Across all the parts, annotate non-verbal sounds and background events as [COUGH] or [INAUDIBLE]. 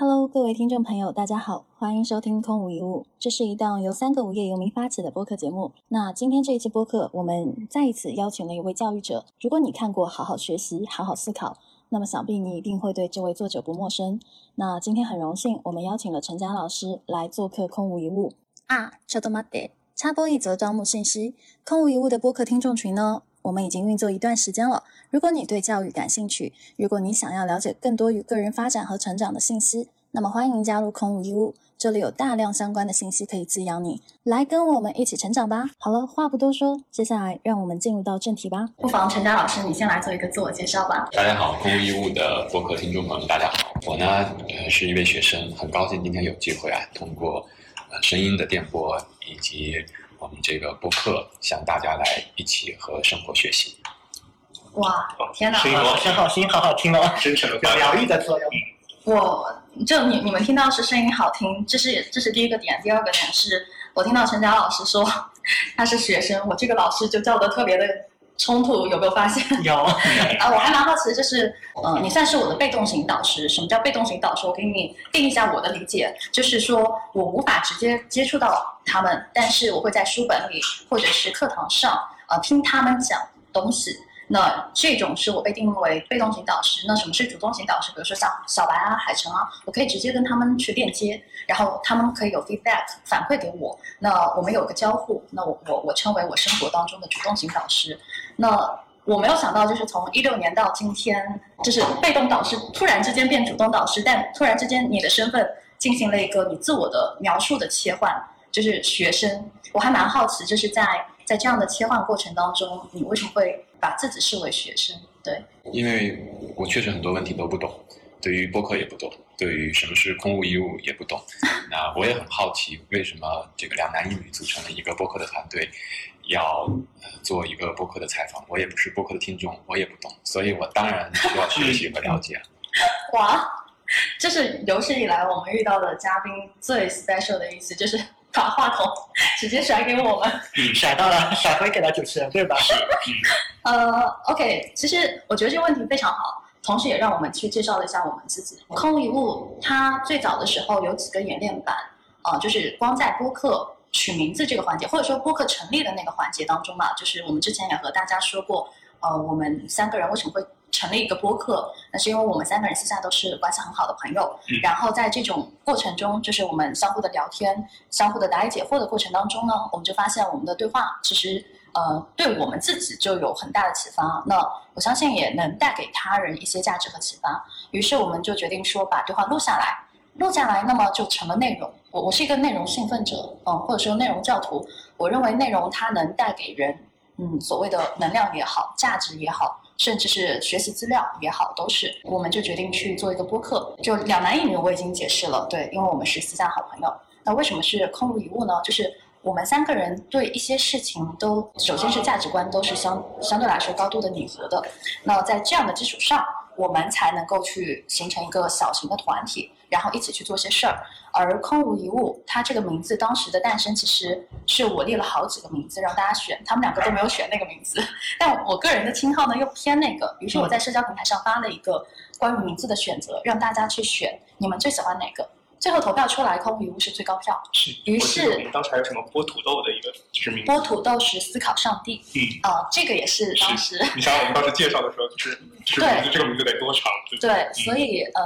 Hello，各位听众朋友，大家好，欢迎收听《空无一物》，这是一档由三个无业游民发起的播客节目。那今天这一期播客，我们再一次邀请了一位教育者。如果你看过《好好学习，好好思考》，那么想必你一定会对这位作者不陌生。那今天很荣幸，我们邀请了陈佳老师来做客《空无一物》啊。ちょっと待って，插播一则招募信息，《空无一物》的播客听众群呢？ 我们已经运作一段时间了。如果你对教育感兴趣，如果你想要了解更多与个人发展和成长的信息，那么欢迎加入空无一物。这里有大量相关的信息可以滋养你，来跟我们一起成长吧。好了，话不多说，接下来让我们进入到正题吧。不妨陈佳老师，你先来做一个自我介绍吧。大家好，空无一物的播客听众朋友们，大家好。我呢，呃，是一位学生，很高兴今天有机会啊，通过呃声音的电波以及。我们这个播客向大家来一起和生活学习。哇，天哪！声音好声音好好听哦，[LAUGHS] 真诚的疗愈的作用。我就你你们听到是声音好听，这是这是第一个点。第二个点是我听到陈佳老师说他是学生，我这个老师就叫的特别的。冲突有没有发现？有啊，[LAUGHS] 我还蛮好奇的，就是，嗯，你算是我的被动型导师。什么叫被动型导师？我给你定一下我的理解，就是说我无法直接接触到他们，但是我会在书本里或者是课堂上，呃，听他们讲东西。那这种是我被定义为被动型导师。那什么是主动型导师？比如说像小白啊、海城啊，我可以直接跟他们去链接，然后他们可以有 feedback 反馈给我。那我们有个交互，那我我我称为我生活当中的主动型导师。那我没有想到，就是从一六年到今天，就是被动导师突然之间变主动导师，但突然之间你的身份进行了一个你自我的描述的切换，就是学生。我还蛮好奇，就是在在这样的切换过程当中，你为什么会？把自己视为学生，对，因为我确实很多问题都不懂，对于播客也不懂，对于什么是空无一物也不懂。[LAUGHS] 那我也很好奇，为什么这个两男一女组成了一个播客的团队，要做一个播客的采访？我也不是播客的听众，我也不懂，所以我当然需要学习和了解。[LAUGHS] 哇，这是有史以来我们遇到的嘉宾最 special 的一次，就是。把话筒直接甩给我们，甩到了，[LAUGHS] 甩回给了主持人，对吧？呃，OK，其实我觉得这个问题非常好，同时也让我们去介绍了一下我们自己。空无一物，它最早的时候有几个演练版，啊，就是光在播客取名字这个环节，或者说播客成立的那个环节当中嘛，就是我们之前也和大家说过，呃，我们三个人为什么会。成立一个播客，那是因为我们三个人私下都是关系很好的朋友，然后在这种过程中，就是我们相互的聊天、相互的答疑解惑的过程当中呢，我们就发现我们的对话其实呃对我们自己就有很大的启发，那我相信也能带给他人一些价值和启发。于是我们就决定说把对话录下来，录下来，那么就成了内容。我我是一个内容兴奋者，嗯，或者说内容教徒，我认为内容它能带给人，嗯，所谓的能量也好，价值也好。甚至是学习资料也好，都是，我们就决定去做一个播客。就两男一女，我已经解释了，对，因为我们是私下好朋友。那为什么是空无一物呢？就是我们三个人对一些事情都，首先是价值观都是相相对来说高度的拟合的。那在这样的基础上，我们才能够去形成一个小型的团体。然后一起去做些事儿，而空无一物，它这个名字当时的诞生，其实是我列了好几个名字让大家选，他们两个都没有选那个名字，[LAUGHS] 但我个人的称号呢又偏那个，于是我在社交平台上发了一个关于名字的选择，让大家去选，你们最喜欢哪个？最后投票出来，空无一物是最高票。是，于是当时还有什么剥土豆的一个知名？剥土豆时思考上帝。嗯，啊，这个也是当时。你想我们当时介绍的时候，就是就是名字这个名字得多长？对，所以呃，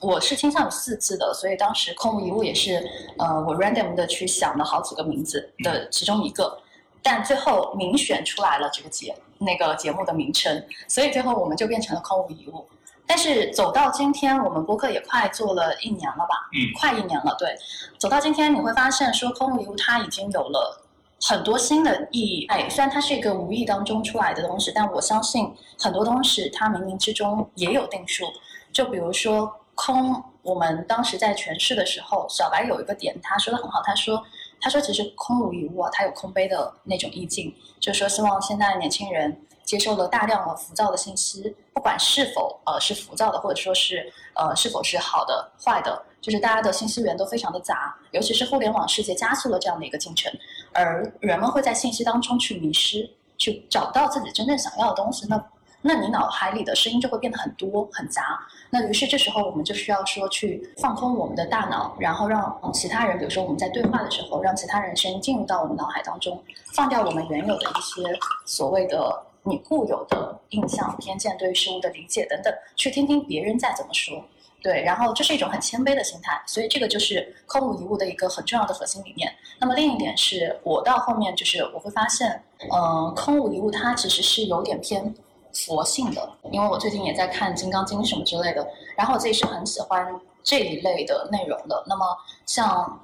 我是倾向于四字的，所以当时空无一物也是呃，我 random 的去想了好几个名字的其中一个，但最后民选出来了这个节那个节目的名称，所以最后我们就变成了空无一物。但是走到今天，我们播客也快做了一年了吧？嗯，快一年了。对，走到今天，你会发现说空无一物它已经有了很多新的意义。哎，虽然它是一个无意当中出来的东西，但我相信很多东西它冥冥之中也有定数。就比如说空，我们当时在诠释的时候，小白有一个点，他说的很好，他说他说其实空无一物啊，它有空杯的那种意境，就是说希望现在年轻人。接受了大量的浮躁的信息，不管是否呃是浮躁的，或者说是呃是否是好的坏的，就是大家的信息源都非常的杂，尤其是互联网世界加速了这样的一个进程，而人们会在信息当中去迷失，去找到自己真正想要的东西。那那你脑海里的声音就会变得很多很杂。那于是这时候我们就需要说去放空我们的大脑，然后让其他人，比如说我们在对话的时候，让其他人声音进入到我们脑海当中，放掉我们原有的一些所谓的你固有的印象、偏见、对于事物的理解等等，去听听别人在怎么说。对，然后这是一种很谦卑的心态，所以这个就是空无一物的一个很重要的核心理念。那么另一点是我到后面就是我会发现，嗯，空无一物它其实是有点偏佛性的，因为我最近也在看《金刚经》什么之类的，然后我自己是很喜欢这一类的内容的。那么像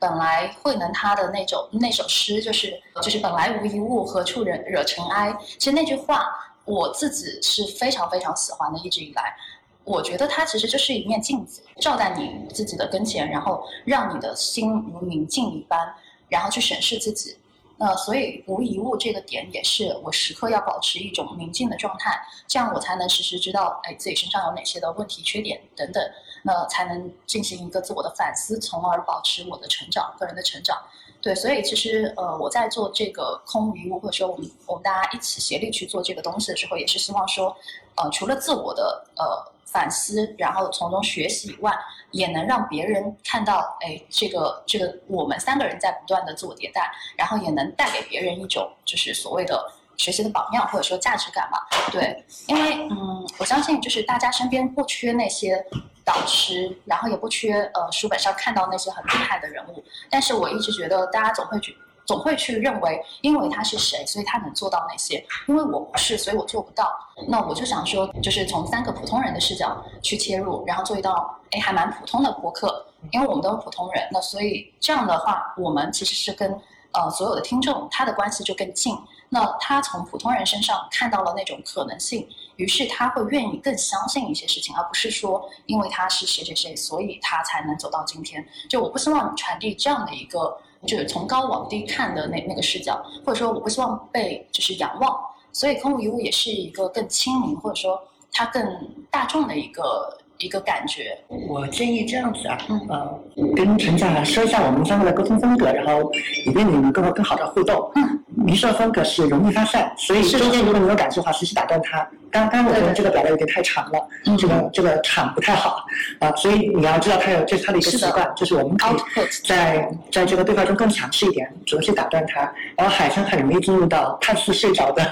本来慧能他的那种那首诗，就是就是本来无一物，何处惹惹尘埃。其实那句话我自己是非常非常喜欢的，一直以来。我觉得它其实就是一面镜子，照在你自己的跟前，然后让你的心如明镜一般，然后去审视自己。那所以无一物这个点也是我时刻要保持一种宁静的状态，这样我才能时时知道，哎，自己身上有哪些的问题、缺点等等，那才能进行一个自我的反思，从而保持我的成长、个人的成长。对，所以其实呃，我在做这个空余物，或者说我们我们大家一起协力去做这个东西的时候，也是希望说，呃，除了自我的呃。反思，然后从中学习以外，也能让别人看到，哎，这个这个我们三个人在不断的自我迭代，然后也能带给别人一种就是所谓的学习的榜样或者说价值感嘛。对，因为嗯，我相信就是大家身边不缺那些导师，然后也不缺呃书本上看到那些很厉害的人物，但是我一直觉得大家总会去。总会去认为，因为他是谁，所以他能做到那些。因为我不是，所以我做不到。那我就想说，就是从三个普通人的视角去切入，然后做一道哎还蛮普通的博客。因为我们都是普通人，那所以这样的话，我们其实是跟呃所有的听众他的关系就更近。那他从普通人身上看到了那种可能性，于是他会愿意更相信一些事情，而不是说因为他是谁谁谁，所以他才能走到今天。就我不希望传递这样的一个。就是从高往低看的那那个视角，或者说我不希望被就是仰望，所以空无一物也是一个更亲民或者说它更大众的一个一个感觉。我建议这样子啊，呃，跟陈讲说一下我们三个的沟通风格，然后以便你们更更好的互动。嗯。迷色风格是容易发散，所以中间如果你有感受的话，随时打断他。刚刚我觉得这个表达有点太长了，这个这个场不太好啊，所以你要知道他有这是他的一个习惯，就是我们可以在在这个对话中更强势一点，主动去打断他。然后海生很容易进入到看似睡着的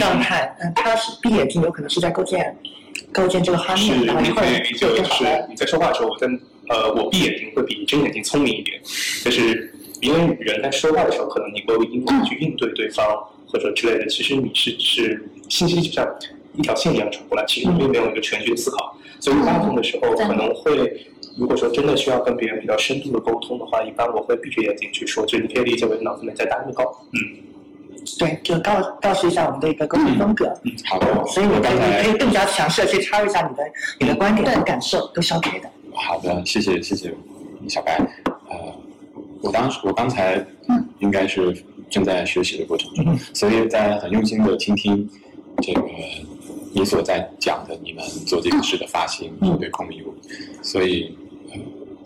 状态，嗯，他是闭眼睛，有可能是在构建构建这个画面，然后一会儿就是。你在说话的时候，我跟呃我闭眼睛会比睁眼睛聪明一点，就是。因为人在说话的时候，可能你会用英文去应对对方或者之类的，其实你是是信息就像一条线一样传过来，其实你并没有一个全局的思考。所以大部分的时候可能会，如果说真的需要跟别人比较深度的沟通的话，一般我会闭着眼睛去说，就你可以理解为脑子里在打乐高。嗯，对，就告告诉一下我们的一个沟通风格。嗯，好的。所以你可以可以更加强势的去插入一下你的你的观点和感受，都是 OK 的。好的，谢谢谢谢小白。呃我当时，我刚才应该是正在学习的过程中，所以在很用心的倾听这个你所在讲的你们做这个事的发心对空迷物，所以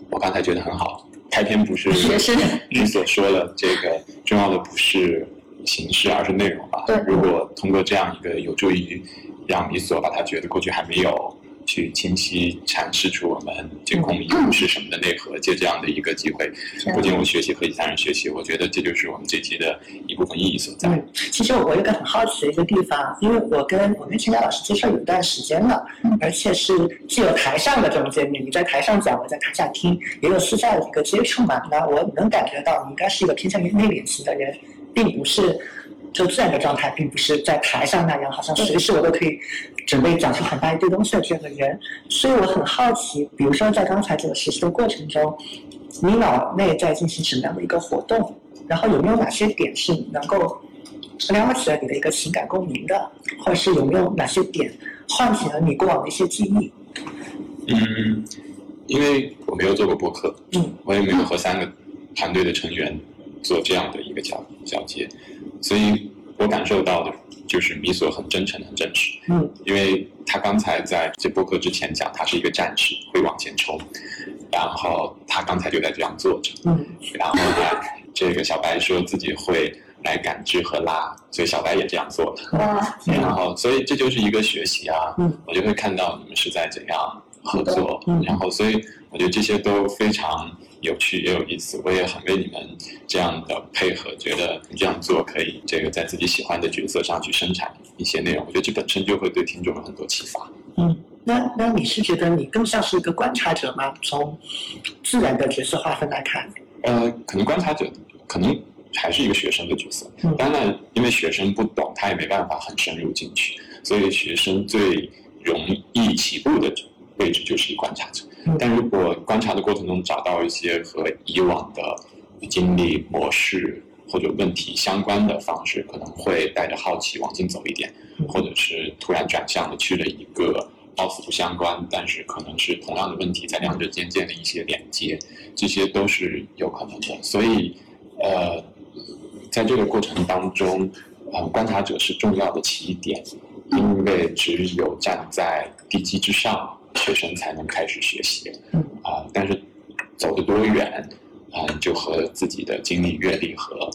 我刚才觉得很好。开篇不是你所说的这个重要的不是形式，而是内容吧？对如果通过这样一个有助于让你所把它觉得过去还没有。去清晰阐释出我们监控义物是什么的内核，借这样的一个机会，不仅我学习和其他人学习，我觉得这就是我们这期的一部分意义所在。嗯，其实我有个很好奇的一个地方，因为我跟我跟陈佳老师接触有一段时间了，而且是既有台上的这种见面，你在台上讲，我在台下听，也有私下的一个接触嘛。那我能感觉到你应该是一个偏向于内敛型的人，并不是。就自然的状态，并不是在台上那样，好像随时我都可以准备讲出很大一堆东西的这样的人。所以我很好奇，比如说在刚才这个实习的过程中，你脑内在进行什么样的一个活动？然后有没有哪些点是能够撩起了你的一个情感共鸣的？或者是有没有哪些点唤起了你过往的一些记忆？嗯，因为我没有做过播客，嗯，我也没有和三个团队的成员做这样的一个交交接。所以我感受到的就是米索很真诚、很真实。嗯，因为他刚才在这播客之前讲，他是一个战士，会往前冲。然后他刚才就在这样坐着。嗯，[LAUGHS] 然后呢，这个小白说自己会来感知和拉，所以小白也这样做的。哇，然后，所以这就是一个学习啊，嗯我就会看到你们是在怎样合作，嗯然后，所以我觉得这些都非常有趣也有意思，我也很为你们这样的配合，觉得你这样做可以这个在自己喜欢的角色上去生产一些内容，我觉得这本身就会对听众有很多启发。嗯，那那你是觉得你更像是一个观察者吗？从自然的角色划分来看，呃，可能观察者可能还是一个学生的角色，嗯当然，因为学生不懂，他也没办法很深入进去，所以学生最容易起步的位置就是观察者嗯。但如果观察的过程中找到一些和以往的经历模式或者问题相关的方式，可能会带着好奇往进走一点嗯，或者是突然转向的去了一个貌似不相关，但是可能是同样的问题在两者间建立一些连接，这些都是有可能的。所以，呃，在这个过程当中，呃，观察者是重要的起点，因为只有站在地基之上，学生才能开始学习。嗯啊、但是走得多远，啊、就和自己的经历、阅历和、呃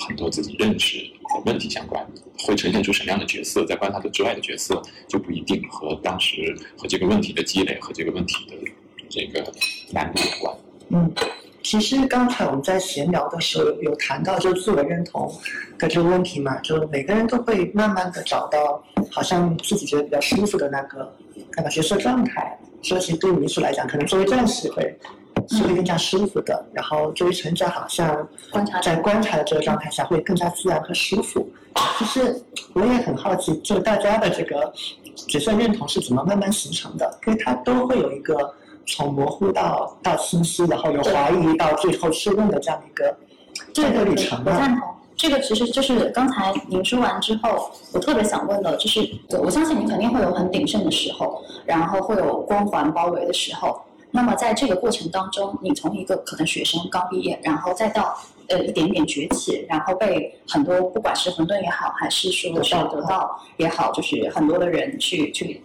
很多自己认识的问题相关。会呈现出什么样的角色，在观察者之外的角色就不一定和当时和这个问题的积累和这个问题的这个难度有关。嗯，其实刚才我们在闲聊的时候有谈到，就自我认同的这个问题嘛，就每个人都会慢慢的找到好像自己觉得比较舒服的那个那个角色状态。所以其实对于民宿来讲，可能作为战士会是会更加舒服的，然后作为成长好像观察在观察的这个状态下会更加自然和舒服。其实我也很好奇，就大家的这个角色认同是怎么慢慢形成的？因为它都会有一个从模糊到到清晰，然后由怀疑到最后确认的这样一个这个旅程吧。我赞同。这个其实就是刚才您说完之后，我特别想问的，就是我相信你肯定会有很鼎盛的时候，然后会有光环包围的时候。那么在这个过程当中，你从一个可能学生刚毕业，然后再到呃一点点崛起，然后被很多不管是混沌也好，还是说是得到也好，就是很多的人去去，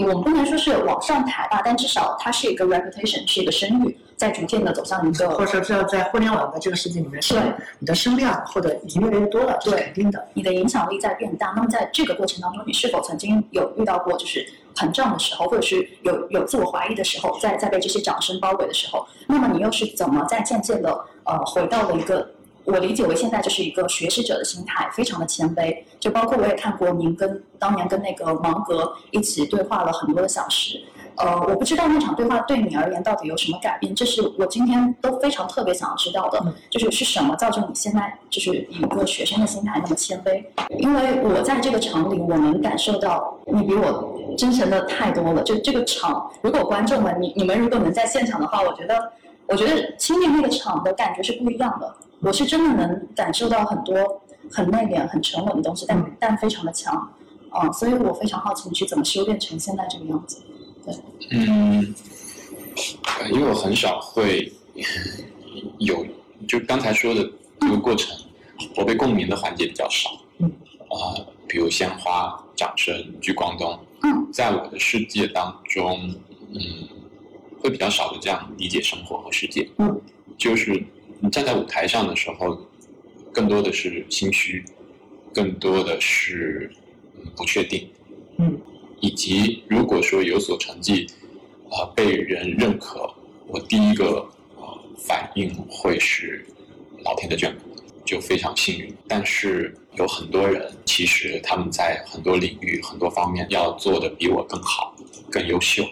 我们不能说是往上抬吧，但至少它是一个 reputation，是一个声誉，在逐渐的走向一个或者说，这在互联网的这个世界里面，是对你的声量或者已经越来越多了，这是肯定的。你的影响力在变大。那么在这个过程当中，你是否曾经有遇到过就是膨胀的时候，或者是有有自我怀疑的时候，在在被这些掌声包围的时候，那么你又是怎么在渐渐的呃回到了一个我理解为现在就是一个学习者的心态，非常的谦卑。就包括我也看过您跟当年跟那个芒格一起对话了很多的小时。呃，我不知道那场对话对你而言到底有什么改变，这是我今天都非常特别想要知道的，嗯就是是什么造成你现在就是以一个学生的心态那么谦卑？因为我在这个场里，我能感受到你比我真诚的太多了。就这个场，如果观众们你你们如果能在现场的话，我觉得我觉得亲历那个场的感觉是不一样的。我是真的能感受到很多很内敛、很沉稳的东西，但但非常的强，嗯，所以我非常好奇你是怎么修炼成现在这个样子。对嗯，呃因为我很少会有，就刚才说的这个过程，我被共鸣的环节比较少。嗯。啊、比如鲜花、掌声、聚光灯。嗯。在我的世界当中，嗯，会比较少的这样理解生活和世界。嗯。就是你站在舞台上的时候，更多的是心虚，更多的是嗯不确定。嗯。以及如果说有所成绩，啊、被人认可，我第一个呃反应会是老天的眷顾，就非常幸运。但是有很多人，其实他们在很多领域、很多方面要做的比我更好、更优秀，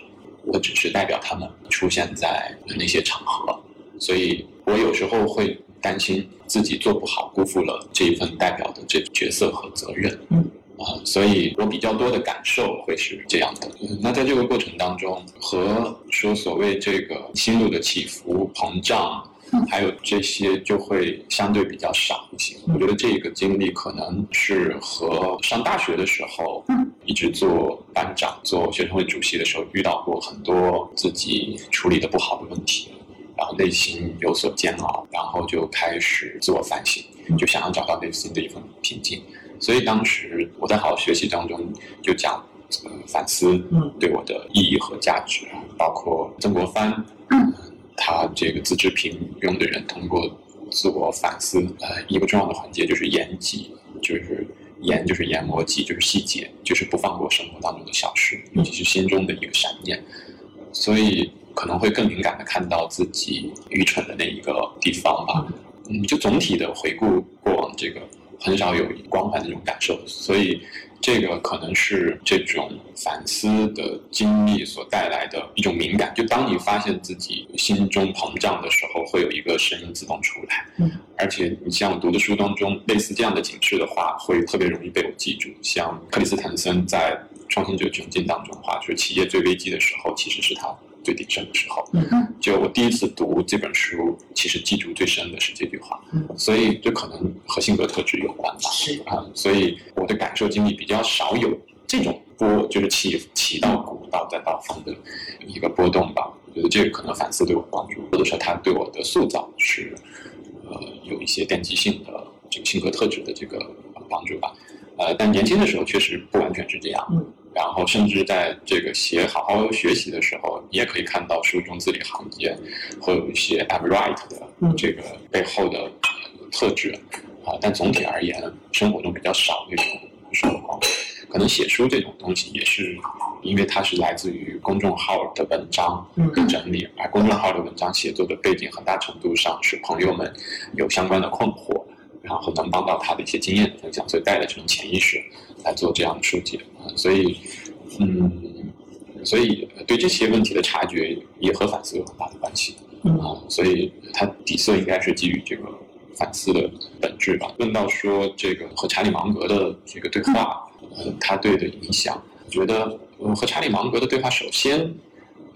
我只是代表他们出现在那些场合，所以我有时候会担心自己做不好，辜负了这一份代表的这角色和责任。嗯。啊、所以我比较多的感受会是这样的。嗯那在这个过程当中，和说所谓这个心路的起伏、膨胀，嗯还有这些就会相对比较少一些。我觉得这个经历可能是和上大学的时候，嗯，一直做班长、做学生会主席的时候，遇到过很多自己处理的不好的问题。然后内心有所煎熬，然后就开始自我反省，就想要找到内心的一份平静。所以当时我在好好学习当中就讲，呃，反思嗯。对我的意义和价值，包括曾国藩，嗯，他这个自知平庸的人，通过自我反思，呃，一个重要的环节就是研己，就是研就是研磨己，就是细节，就是不放过生活当中的小事，尤其是心中的一个闪念，所以可能会更敏感的看到自己愚蠢的那一个地方吧。嗯，就总体的回顾过往这个。很少有光环的这种感受，所以这个可能是这种反思的经历所带来的一种敏感。就当你发现自己心中膨胀的时候，会有一个声音自动出来。嗯，而且你像我读的书当中，类似这样的警示的话，会特别容易被我记住。像克里斯坦森在《创新者窘境》当中话，说企业最危机的时候，其实是他。最鼎盛的时候，嗯。就我第一次读这本书，其实记住最深的是这句话，嗯，所以这可能和性格特质有关吧，是。啊，所以我的感受经历比较少有这种波，就是起起到谷到再到峰的一个波动吧。我觉得这个可能反思对我帮助，或者说他对我的塑造是呃有一些奠基性的这个性格特质的这个帮助吧。呃，但年轻的时候确实不完全是这样，嗯。然后，甚至在这个写好好学习的时候，你也可以看到书中字里行间会有一些 I'm right 的这个背后的特质啊。但总体而言，生活中比较少那种生活。可能写书这种东西也是，因为它是来自于公众号的文章的整理，而公众号的文章写作的背景很大程度上是朋友们有相关的困惑，然后能帮到他的一些经验的分享，所以带了这种潜意识。来做这样的书籍啊，所以，嗯，所以对这些问题的察觉也和反思有很大的关系啊，所以它底色应该是基于这个反思的本质吧。问到说这个和查理芒格的这个对话，呃，他对的影响，觉得和查理芒格的对话，首先，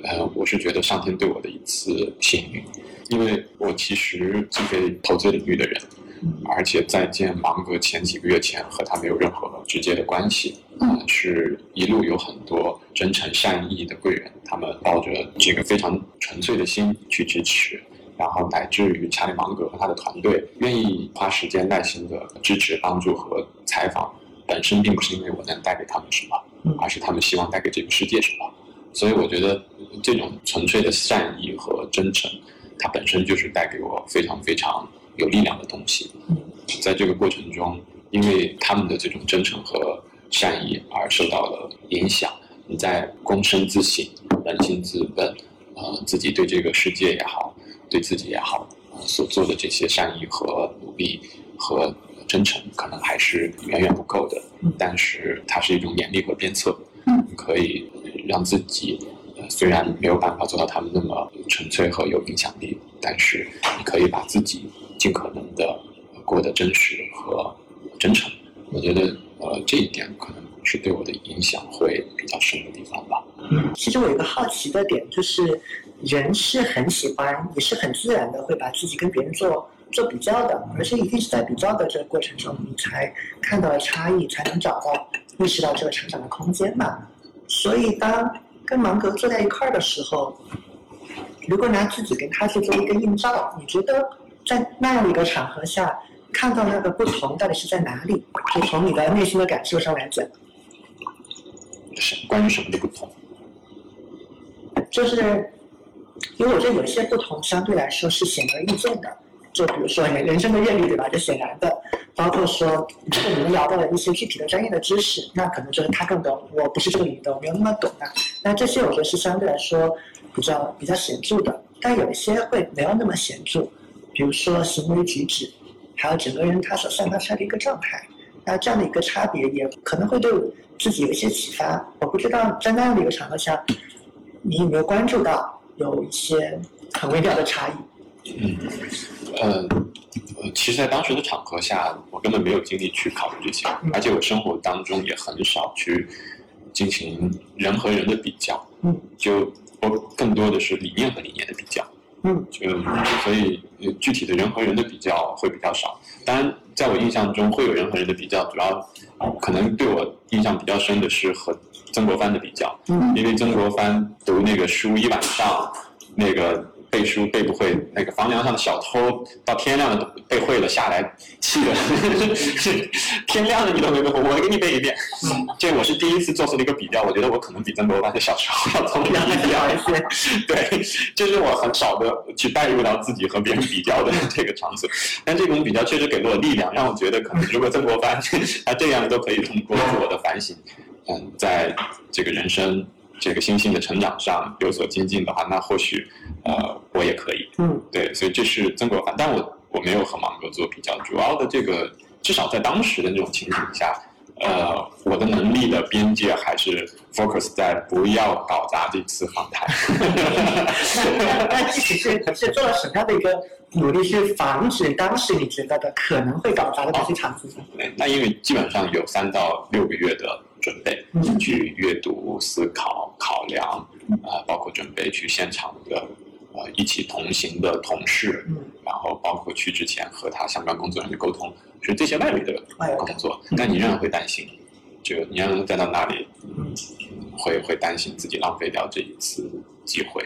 呃，我是觉得上天对我的一次幸运，因为我其实既非投资领域的人。而且在见芒格前几个月前，和他没有任何直接的关系，嗯，是一路有很多真诚善意的贵人，他们抱着这个非常纯粹的心去支持，然后乃至于查理芒格和他的团队愿意花时间耐心的支持、帮助和采访，本身并不是因为我能带给他们什么，而是他们希望带给这个世界什么，所以我觉得这种纯粹的善意和真诚，它本身就是带给我非常非常。有力量的东西，在这个过程中，因为他们的这种真诚和善意而受到了影响。你在躬身自省、扪心自问，呃，自己对这个世界也好，对自己也好，所做的这些善意和努力和真诚，可能还是远远不够的。但是它是一种勉励和鞭策，可以让自己虽然没有办法做到他们那么纯粹和有影响力，但是你可以把自己。尽可能的过得真实和真诚，我觉得呃这一点可能是对我的影响会比较深的地方吧。嗯，其实我有一个好奇的点，就是人是很喜欢，也是很自然的会把自己跟别人做做比较的，而且一定是在比较的这个过程中，你才看到了差异，才能找到意识到这个成长的空间嘛。所以当跟芒格坐在一块儿的时候，如果拿自己跟他去做一个映照，你觉得？在那样的一个场合下，看到那个不同到底是在哪里？就从你的内心的感受上来讲，是关于什么的不同？就是因为我觉得有些不同相对来说是显而易见的，就比如说人人生的阅历，对吧？就显然的，包括说如果你们聊到了一些具体的专业的知识，那可能就是他更懂，我不是这个领域的，我没有那么懂的。那这些我觉得是相对来说比较比较显著的，但有一些会没有那么显著。比如说行为举止，还有整个人他所散发出来的一个状态，那这样的一个差别也可能会对自己有一些启发。我不知道在那样的一个场合下，你有没有关注到有一些很微妙的差异？嗯，呃，其实，在当时的场合下，我根本没有精力去考虑这些，而且我生活当中也很少去进行人和人的比较。嗯，就我更多的是理念和理念的比较。嗯，就所以具体的人和人的比较会比较少。当然，在我印象中会有人和人的比较，主要可能对我印象比较深的是和曾国藩的比较。嗯，因为曾国藩读那个书一晚上，那个背书背不会，那个房梁上的小偷到天亮了都背会了，下来气的，[LAUGHS] 天亮了你都没背会，我给你背一遍。这我是第一次做出了一个比较，我觉得我可能比曾国藩的小时候要聪明一点。对，这是我很少的去带入到自己和别人比较的这个场所，但这种比较确实给了我力量，让我觉得可能如果曾国藩 [LAUGHS] 他这样都可以通过自我的反省，嗯，在这个人生。这个星星的成长上有所精进的话，那或许，呃，我也可以。嗯，对，所以这是曾国藩，但我我没有和芒格做比较，主要的这个至少在当时的那种情景下，呃，我的能力的边界还是 focus 在不要搞砸这次访谈。[LAUGHS] 那那具体是是做了什么样的一个努力去防止当时你觉得的可能会搞砸的这些场子？那因为基本上有三到六个月的。准备去阅读、思考、考量，啊，包括准备去现场的，呃，一起同行的同事，然后包括去之前和他相关工作人员沟通，是这些外围的工作。但你仍然会担心，就你仍然再到那里，会会担心自己浪费掉这一次机会，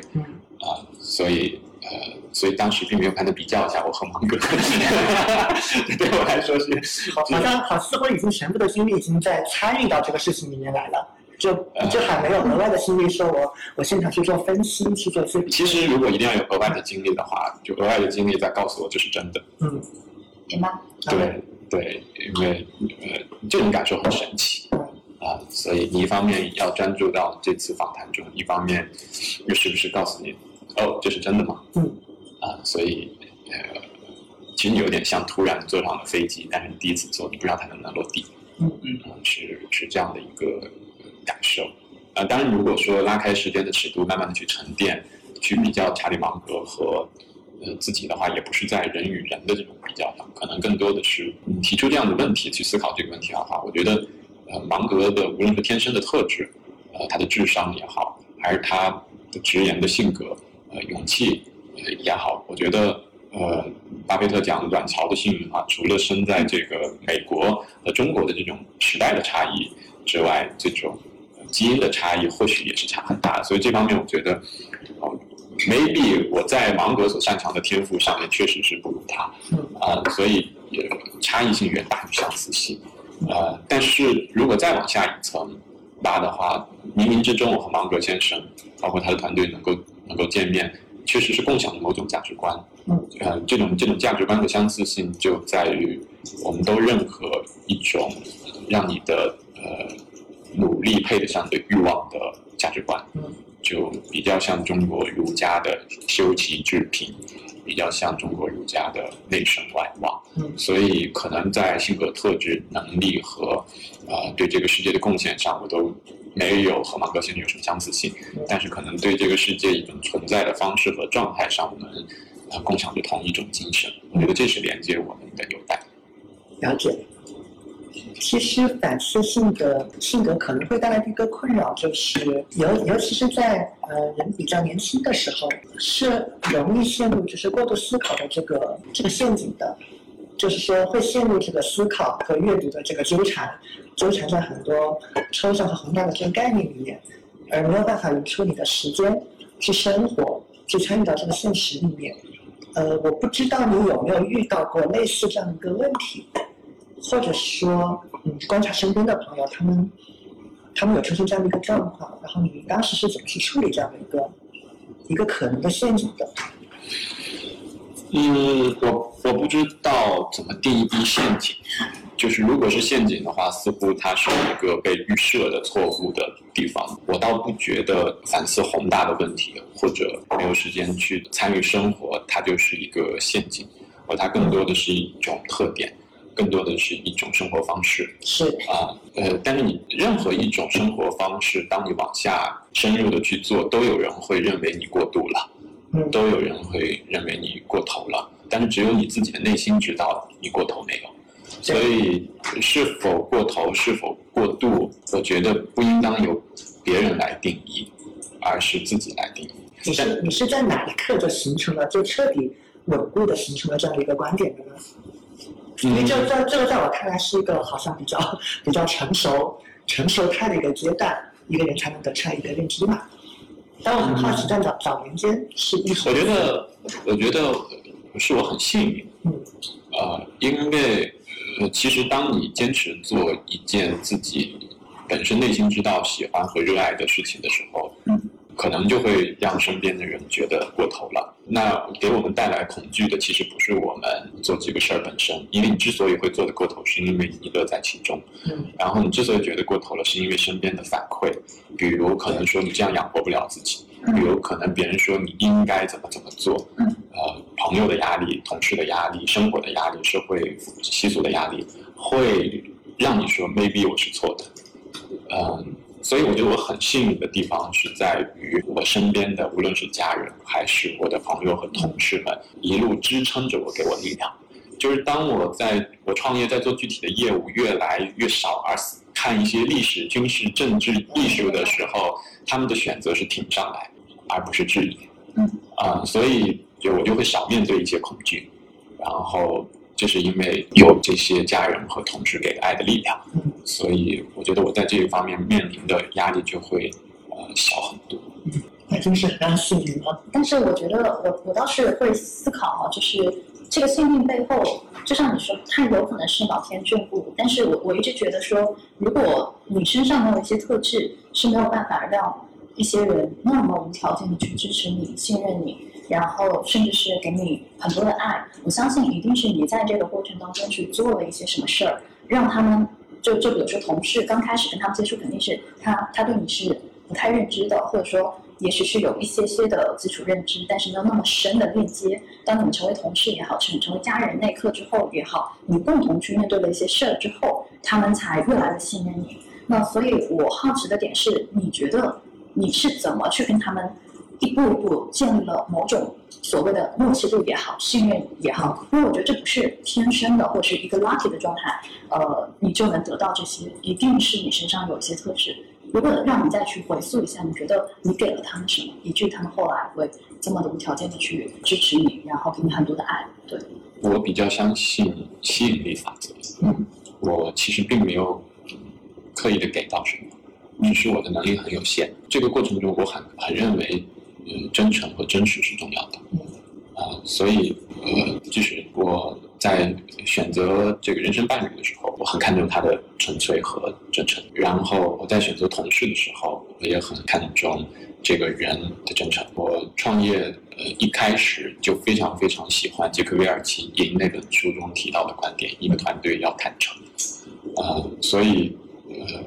啊，所以。呃，所以当时并没有跟他比较一下我和芒格，[LAUGHS] 对我来说是好像好似乎已经全部的精力已经在参与到这个事情里面来了，就就还没有额外的精力说我我现场去做分析去做这。其实如果一定要有额外的精力的话，就额外的精力再告诉我这是真的。嗯，明白。对对，因为呃这种感受很神奇啊，所以你一方面要专注到这次访谈中，一方面又时不时告诉你。哦，这是真的吗？嗯，啊，所以呃，其实有点像突然坐上了飞机，但是你第一次坐，你不知道它能不能落地。嗯嗯，是是这样的一个感受。啊，当然，如果说拉开时间的尺度，慢慢的去沉淀，去比较查理芒格和呃自己的话，也不是在人与人的这种比较上，可能更多的是你提出这样的问题去思考这个问题的话，我觉得呃芒格的无论是天生的特质，呃他的智商也好，还是他的直言的性格。呃，勇气也好，我觉得，呃，巴菲特讲卵巢的幸运啊，除了生在这个美国和中国的这种时代的差异之外，这种基因的差异或许也是差很大。所以这方面，我觉得，哦，maybe 我在芒格所擅长的天赋上面确实是不如他，啊，所以差异性远大于相似性。呃，但是如果再往下一层拉的话，冥冥之中，我和芒格先生，包括他的团队能够。能够见面，确实是共享的某种价值观。嗯，呃，这种这种价值观的相似性就在于，我们都认可一种让你的呃努力配得上的欲望的价值观。嗯，就比较像中国儒家的修齐治平，比较像中国儒家的内省外望。嗯，所以可能在性格特质、能力和呃对这个世界的贡献上，我都。没有和芒格先生有什么相似性，但是可能对这个世界一种存在的方式和状态上，我们呃共享着同一种精神。我觉得这是连接我们的纽带。了解。其实反思性的性格可能会带来的一个困扰，就是尤尤其是在呃人比较年轻的时候，是容易陷入就是过度思考的这个这个陷阱的。就是说，会陷入这个思考和阅读的这个纠缠，纠缠在很多抽象和宏大的这个概念里面，而没有办法留出你的时间去生活，去参与到这个现实里面。呃，我不知道你有没有遇到过类似这样一个问题，或者说，嗯，观察身边的朋友，他们他们有出现这样的一个状况，然后你当时是怎么去处理这样的一个一个可能的陷阱的？嗯，我我不知道怎么定义陷阱，就是如果是陷阱的话，似乎它是一个被预设的错误的地方。我倒不觉得反思宏大的问题或者没有时间去参与生活，它就是一个陷阱，而它更多的是一种特点，更多的是一种生活方式。是啊，呃，但是你任何一种生活方式，当你往下深入的去做，都有人会认为你过度了。都有人会认为你过头了，但是只有你自己的内心知道你过头没有。所以，是否过头，是否过度，我觉得不应当由别人来定义，而是自己来定义。你是你是在哪一刻就形成了，就彻底稳固的形成了这样的一个观点的呢？因为这在这个在我看来是一个好像比较比较成熟成熟态的一个阶段，一个人才能得出来一个认知嘛。但我很好奇，在早早年间是一我觉得，我觉得是我很幸运，嗯，呃，因为呃，其实当你坚持做一件自己本身内心知道喜欢和热爱的事情的时候，嗯，可能就会让身边的人觉得过头了。那给我们带来恐惧的，其实不是我们做这个事儿本身，因为你之所以会做的过头，是因为你乐在其中。嗯，然后你之所以觉得过头了，是因为身边的反馈，比如可能说你这样养活不了自己，比如可能别人说你应该怎么怎么做，嗯，呃，朋友的压力、同事的压力、生活的压力、社会习俗的压力，会让你说 maybe 我是错的，嗯，所以我觉得我很幸运的地方是在于我身边的无论是家人还是我的朋友和同事们，一路支撑着我，给我力量。就是当我在我创业，在做具体的业务越来越少，而看一些历史、军事、政治、艺术的时候，他们的选择是挺上来，而不是质疑。嗯，啊、所以就我就会少面对一些恐惧，然后就是因为有这些家人和同事给的爱的力量，所以我觉得我在这一方面面临的压力就会呃小很多。那真是非常幸运啊。但是我觉得我我倒是会思考哈，就是这个幸运背后，就像你说，它有可能是老天眷顾，但是我我一直觉得说，如果你身上没有一些特质，是没有办法让一些人那么无条件的去支持你、信任你，然后甚至是给你很多的爱。我相信一定是你在这个过程当中去做了一些什么事儿，让他们就就比如说同事刚开始跟他们接触，肯定是他他对你是不太认知的，或者说也许是有一些些的基础认知，但是没有那么深的链接。当你们成为同事也好，成成为家人那一刻之后也好，你共同去面对了一些事儿之后，他们才越来越信任你。那所以我好奇的点是，你觉得你是怎么去跟他们一步一步建立了某种所谓的默契度也好，信任也好？因为我觉得这不是天生的，或是一个 lucky 的状态，呃，你就能得到这些，一定是你身上有一些特质。如果让你再去回溯一下，你觉得你给了他们什么，以至于他们后来会这么的无条件的去支持你，然后给你很多的爱？对，我比较相信吸引力法则。嗯，我其实并没有刻意的给到什么，只是我的能力很有限。这个过程中，我很很认为，呃，真诚和真实是重要的。啊、所以呃，就是我在选择这个人生伴侣的时候，我很看重他的纯粹和真诚。然后我在选择同事的时候，我也很看重这个人的真诚。我创业呃一开始就非常非常喜欢杰克韦尔奇《赢》那本书中提到的观点，一个团队要坦诚。呃，所以呃，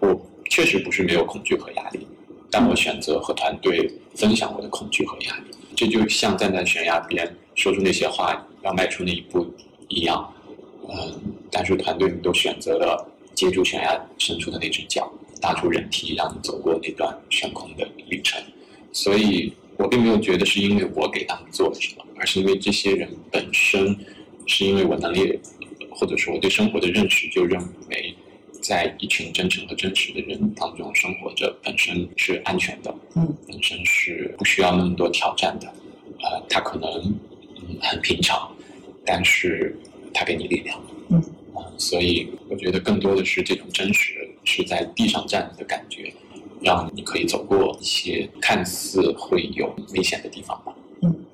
我确实不是没有恐惧和压力，但我选择和团队分享我的恐惧和压力。这就像站在悬崖边说出那些话，要迈出那一步一样。嗯，但是团队们都选择了接住悬崖深处的那只脚，搭出人梯，让你走过那段悬空的旅程。所以我并没有觉得是因为我给他们做了什么，而是因为这些人本身，是因为我能力或者说我对生活的认识，就认为在一群真诚和真实的人当中生活着本身是安全的，嗯，本身是不需要那么多挑战的，呃，他可能嗯很平常，但是他给你力量，嗯。啊、所以我觉得更多的是这种真实是在地上站着的感觉，让你可以走过一些看似会有危险的地方吧。嗯。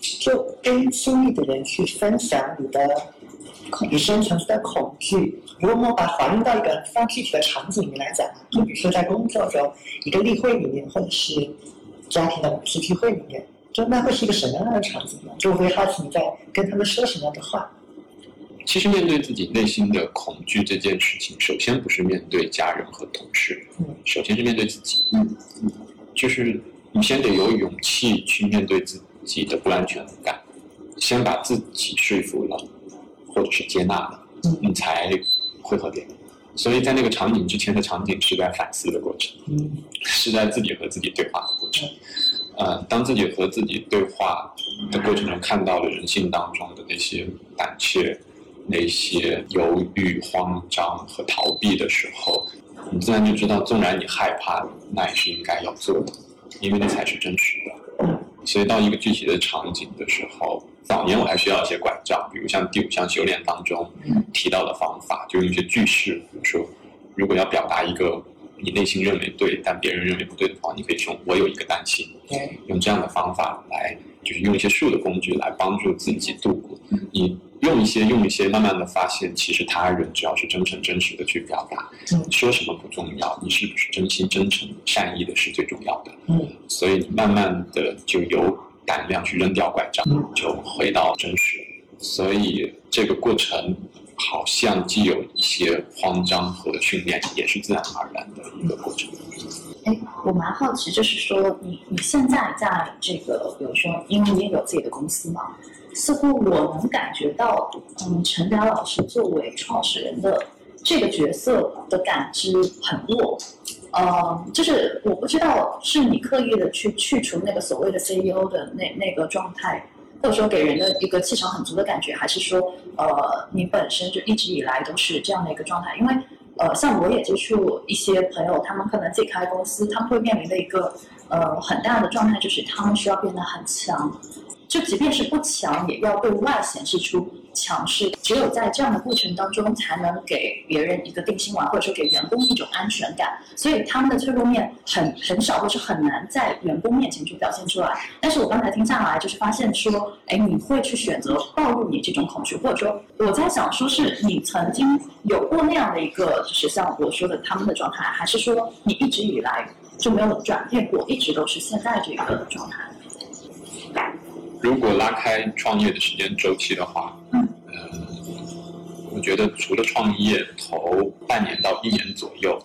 就跟亲密的人去分享你的恐你深层次的恐惧。如果我们把它还原到一个非常具体的场景里面来讲，就比如说在工作中一个例会里面，或者是家庭的集体会里面，就那会是一个什么样的场景呢？就我会好奇你在跟他们说什么样的话。其实面对自己内心的恐惧这件事情，首先不是面对家人和同事，嗯首先是面对自己。嗯，就是你先得有勇气去面对自己的不安全感，先把自己说服了，或者是接纳了，嗯你才会和别人。所以在那个场景之前的场景是在反思的过程，嗯是在自己和自己对话的过程。呃，当自己和自己对话的过程中，看到了人性当中的那些胆怯、那些犹豫、慌张和逃避的时候，你自然就知道，纵然你害怕，那也是应该要做的，因为那才是真实的。所以到一个具体的场景的时候，早年我还需要一些拐杖，比如像第五项修炼当中提到的方法，就用一些句式，比如说，如果要表达一个你内心认为对，但别人认为不对的话，你可以说我有一个担心，对，用这样的方法来，就是用一些术的工具来帮助自己度过。你用一些用一些，慢慢的发现，其实他人只要是真诚真实的去表达，嗯说什么不重要，你是不是真心真诚善意的是最重要的。嗯所以你慢慢的就有胆量去扔掉拐杖，嗯就回到真实。所以这个过程好像既有一些慌张和训练，也是自然而然的一个过程。哎，我蛮好奇，就是说你你现在在这个，比如说，因为你也有自己的公司嘛，似乎我能感觉到，嗯，陈达老师作为创始人的这个角色的感知很弱。呃，就是我不知道是你刻意的去去除那个所谓的 CEO 的那那个状态，或者说给人的一个气场很足的感觉，还是说，呃，你本身就一直以来都是这样的一个状态？因为呃，像我也接触一些朋友，他们可能自己开公司，他们会面临的一个呃很大的状态，就是他们需要变得很强，就即便是不强，也要对外显示出强势。只有在这样的过程当中，才能给别人一个定心丸，或者说给员工一种安全感。所以他们的脆弱面很很少，或是很难在员工面前去表现出来。但是我刚才听下来，就是发现说，哎，你会去选择暴露你这种恐惧，或者说我在想，说是你曾经有过那样的一个，就是像我说的他们的状态，还是说你一直以来就没有转变过，一直都是现在这个状态？如果拉开创业的时间周期的话，嗯。呃我觉得除了创业头半年到一年左右，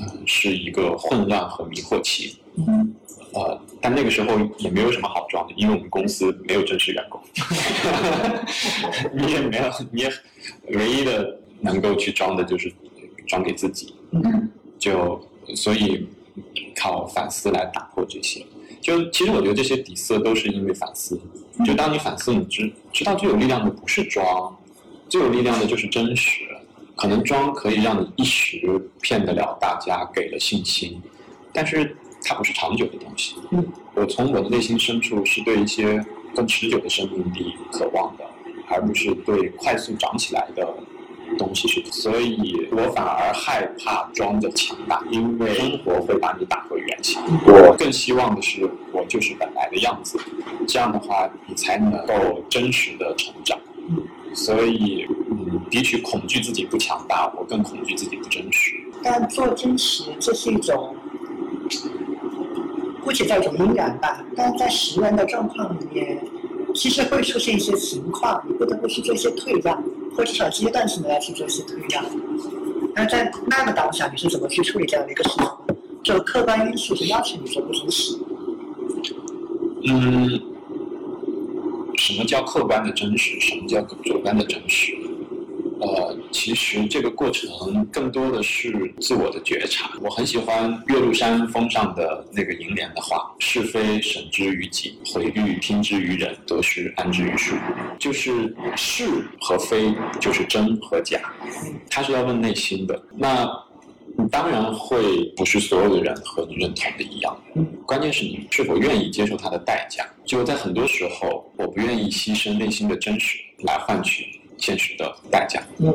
呃，是一个混乱和迷惑期。嗯。呃，但那个时候也没有什么好装的，因为我们公司没有正式员工，[LAUGHS] 你也没有，你也唯一的能够去装的就是装给自己，嗯。就所以靠反思来打破这些。就其实我觉得这些底色都是因为反思。就当你反思，你知知道最有力量的不是装，最有力量的就是真实。可能装可以让你一时骗得了大家，给了信心，但是它不是长久的东西。嗯，我从我的内心深处是对一些更持久的生命力渴望的，而不是对快速长起来的东西去。所以我反而害怕装的强大，因为生活会把你打回原形。我更希望的是，我就是本来的样子，这样的话，你才能够真实的成长。所以，嗯，比起恐惧自己不强大，我更恐惧自己不真实。但做真实，这是一种，姑且叫一种因然吧。但在实人的状况里面，其实会出现一些情况，你不得不去做一些退让，或者至少阶段性的要去做一些退让。那在那个当下，你是怎么去处理这样的一个事情？就客观因素是要求你做不真实。嗯，什么叫客观的真实？什么叫主观的真实？呃，其实这个过程更多的是自我的觉察。我很喜欢岳麓山峰上的那个楹联的话：“是非审之于己，毁誉听之于人，得失安之于数。”就是是和非，就是真和假，他是要问内心的。那你当然会不是所有的人和你认同的一样，关键是你是否愿意接受它的代价。就在很多时候，我不愿意牺牲内心的真实来换取现实的代价。嗯，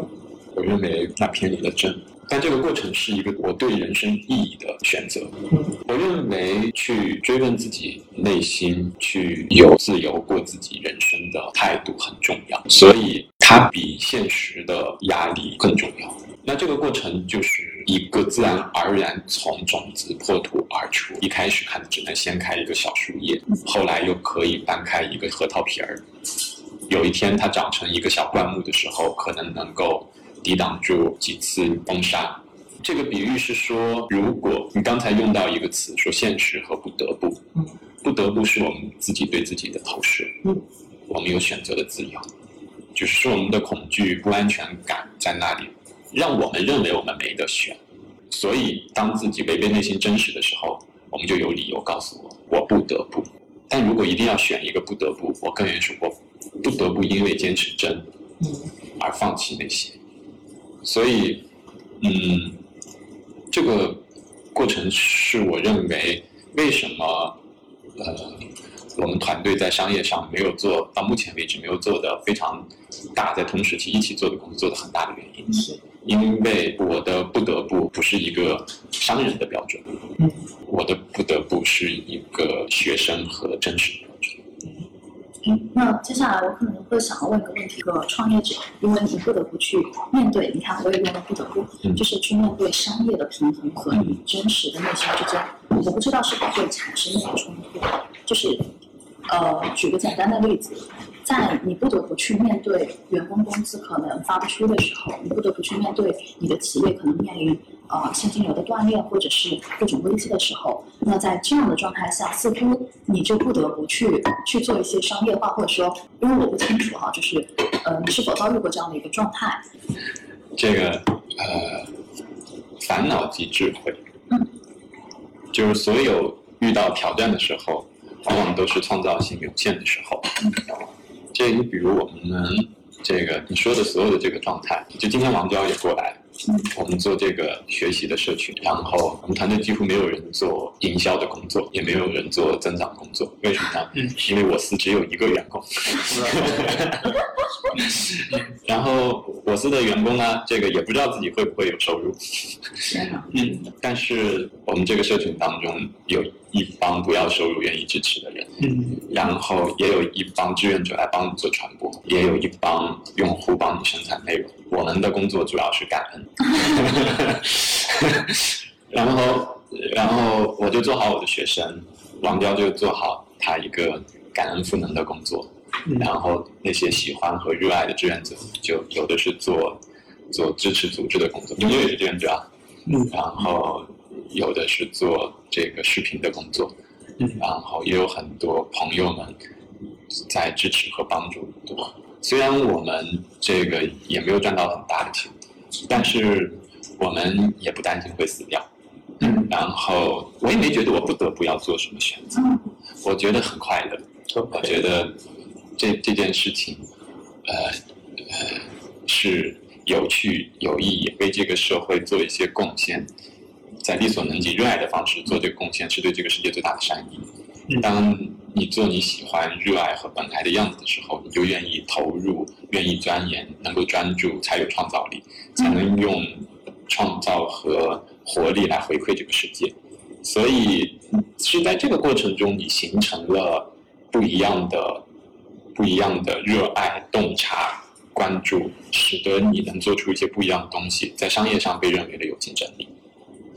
我认为那偏离了真。但这个过程是一个我对人生意义的选择。嗯我认为去追问自己内心，去有自由过自己人生的态度很重要，所以它比现实的压力更重要。那这个过程就是一个自然而然从种子破土而出，一开始看只能掀开一个小树叶，后来又可以搬开一个核桃皮儿。有一天它长成一个小灌木的时候，可能能够抵挡住几次风沙。这个比喻是说，如果你刚才用到一个词，说现实和不得不，嗯不得不是我们自己对自己的投射，嗯，我们有选择的自由，就是说我们的恐惧、不安全感在那里，让我们认为我们没得选。所以，当自己违背内心真实的时候，我们就有理由告诉我，我不得不。但如果一定要选一个不得不，我更愿意说，我不得不因为坚持真嗯而放弃那些。所以，嗯，这个过程是我认为为什么呃我们团队在商业上没有做到目前为止没有做的非常大，在同时期一起做的工作做的很大的原因。是因为我的不得不不是一个商人的标准，嗯，我的不得不是一个学生和真实。嗯，那接下来我可能会想要问一个问题：，一个创业者，因为你不得不去面对，你看我也用了不得不，嗯就是去面对商业的平衡和你真实的内心之间，我不知道是否会产生一种冲突。就是，呃，举个简单的例子，在你不得不去面对员工工资可能发不出的时候，你不得不去面对你的企业可能面临呃现金流的断裂或者是各种危机的时候，那在这样的状态下，似乎你就不得不去去做一些商业化，或者说，因为我不清楚哈，就是呃，你是否遭遇过这样的一个状态？这个呃，烦恼即智慧，嗯，就是所有遇到挑战的时候，往往都是创造性涌现的时候。这你比如我们这个你说的所有的这个状态，就今天王娇也过来，我们做这个学习的社群，然后我们团队几乎没有人做营销的工作，也没有人做增长工作，为什么呢？嗯因为我司只有一个员工。[LAUGHS] 然后我司的员工呢，这个也不知道自己会不会有收入！嗯，但是我们这个社群当中有一帮不要收入愿意支持的人，嗯然后也有一帮志愿者来帮你做传播，也有一帮用户帮你生产内容。我们的工作主要是感恩，然后然后我就做好我的学生，王彪就做好他一个感恩赋能的工作，嗯。然后那些喜欢和热爱的志愿者，就有的是做做支持组织的工作，你们也是志愿者啊，嗯。然后有的是做这个视频的工作，嗯。然后也有很多朋友们在支持和帮助我。虽然我们这个也没有赚到很大的钱，但是我们也不担心会死掉。嗯然后我也没觉得我不得不要做什么选择，嗯我觉得很快乐。我觉得这这件事情，呃呃，是有趣、有意义，为这个社会做一些贡献，在力所能及、热爱的方式做这个贡献，是对这个世界最大的善意。嗯当你做你喜欢、热爱和本来的样子的时候，你就愿意投入、愿意钻研，能够专注，才有创造力，才能用创造和活力来回馈这个世界。所以是在这个过程中，你形成了不一样的、不一样的热爱、洞察、关注，使得你能做出一些不一样的东西，在商业上被认为的有竞争力。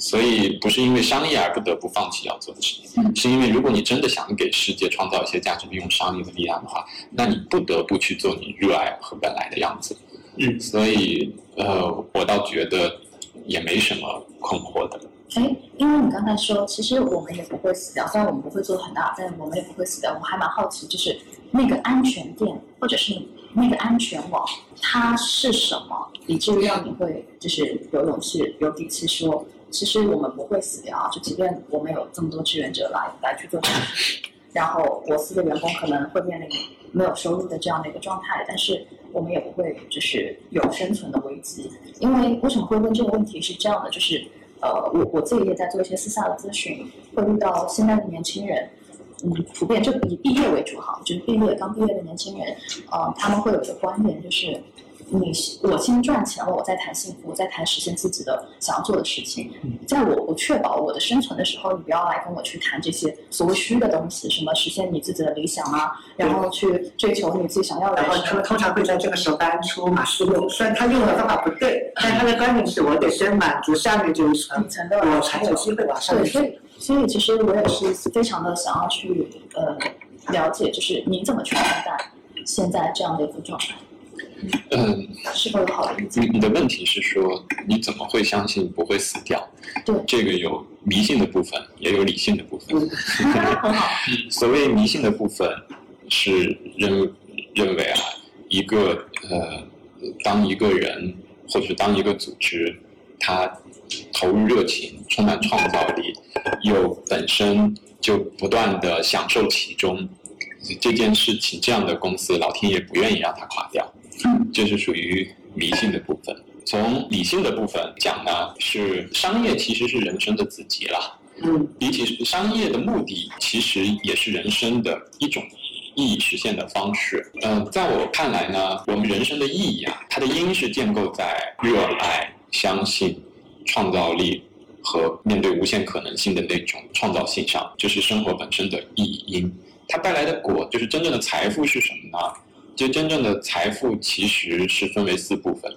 所以不是因为商业而不得不放弃要做的事情，嗯是因为如果你真的想给世界创造一些价值，利用商业的力量的话，那你不得不去做你热爱和本来的样子。嗯所以呃，我倒觉得也没什么困惑的。哎，因为你刚才说，其实我们也不会死掉，虽然我们不会做很大，但我们也不会死掉。我还蛮好奇，就是那个安全垫或者是那个安全网，它是什么，以至于让你会就是有勇气、有底气说，其实我们不会死掉，就即便我们有这么多志愿者来来去做这个事，然后我司的员工可能会面临没有收入的这样的一个状态，但是我们也不会就是有生存的危机。因为为什么会问这个问题是这样的，就是呃，我我自己也在做一些私下的咨询，会遇到现在的年轻人，嗯，普遍就以毕业为主哈，就是毕业刚毕业的年轻人，呃，他们会有一个观点，就是你我先赚钱了，我再谈幸福，我再谈实现自己的想要做的事情。在我不确保我的生存的时候，你不要来跟我去谈这些所谓虚的东西，什么实现你自己的理想啊，然后去追求你自己想要的然后他们通常会在这个时候搬出马斯洛，虽然他用的方法不对，但他的观点是我得先满足下面这一层底，层的我才有机会往上对，所以所以其实我也是非常的想要去呃了解，就是你怎么去看待现在这样的一个状态，嗯，是否有好的意见你？你的问题是说你怎么会相信不会死掉？对这个有迷信的部分，也有理性的部分。很好，[LAUGHS] 所谓迷信的部分是认认为啊，一个呃，当一个人或者当一个组织，他投入热情、充满创造力，又本身就不断的享受其中，这件事情，这样的公司，老天爷不愿意让它垮掉，这是属于迷信的部分。从理性的部分讲呢，是商业其实是人生的子集了。嗯，比起商业的目的，其实也是人生的一种意义实现的方式。嗯、在我看来呢，我们人生的意义啊，它的因是建构在热爱、相信创造力和面对无限可能性的那种创造性上，这是生活本身的意义因。它带来的果就是真正的财富是什么呢？就真正的财富其实是分为四部分，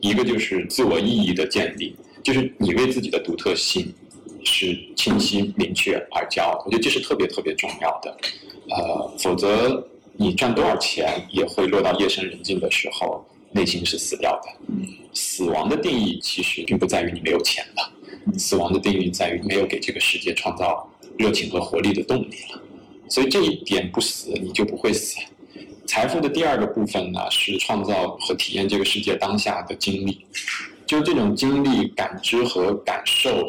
一个就是自我意义的建立，就是你为自己的独特性是清晰明确而骄傲。我觉得这是特别特别重要的，呃，否则你赚多少钱也会落到夜深人静的时候，内心是死掉的。死亡的定义其实并不在于你没有钱了，死亡的定义在于没有给这个世界创造热情和活力的动力了。所以这一点不死，你就不会死。财富的第二个部分呢，是创造和体验这个世界当下的经历，就这种经历、感知和感受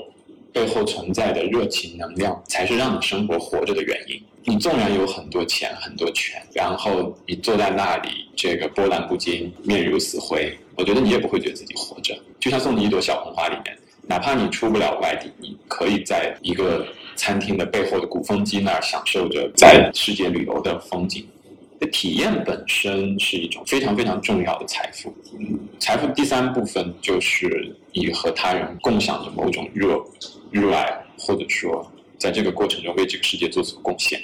背后存在的热情能量，才是让你生活活着的原因。你纵然有很多钱、很多权，然后你坐在那里，这个波澜不惊、面如死灰，我觉得你也不会觉得自己活着。就像送你一朵小红花里面，哪怕你出不了外地，你可以在一个餐厅的背后的鼓风机那儿享受着在世界旅游的风景。体验本身是一种非常非常重要的财富。财富第三部分就是你和他人共享着某种热热爱，或者说在这个过程中为这个世界做出贡献。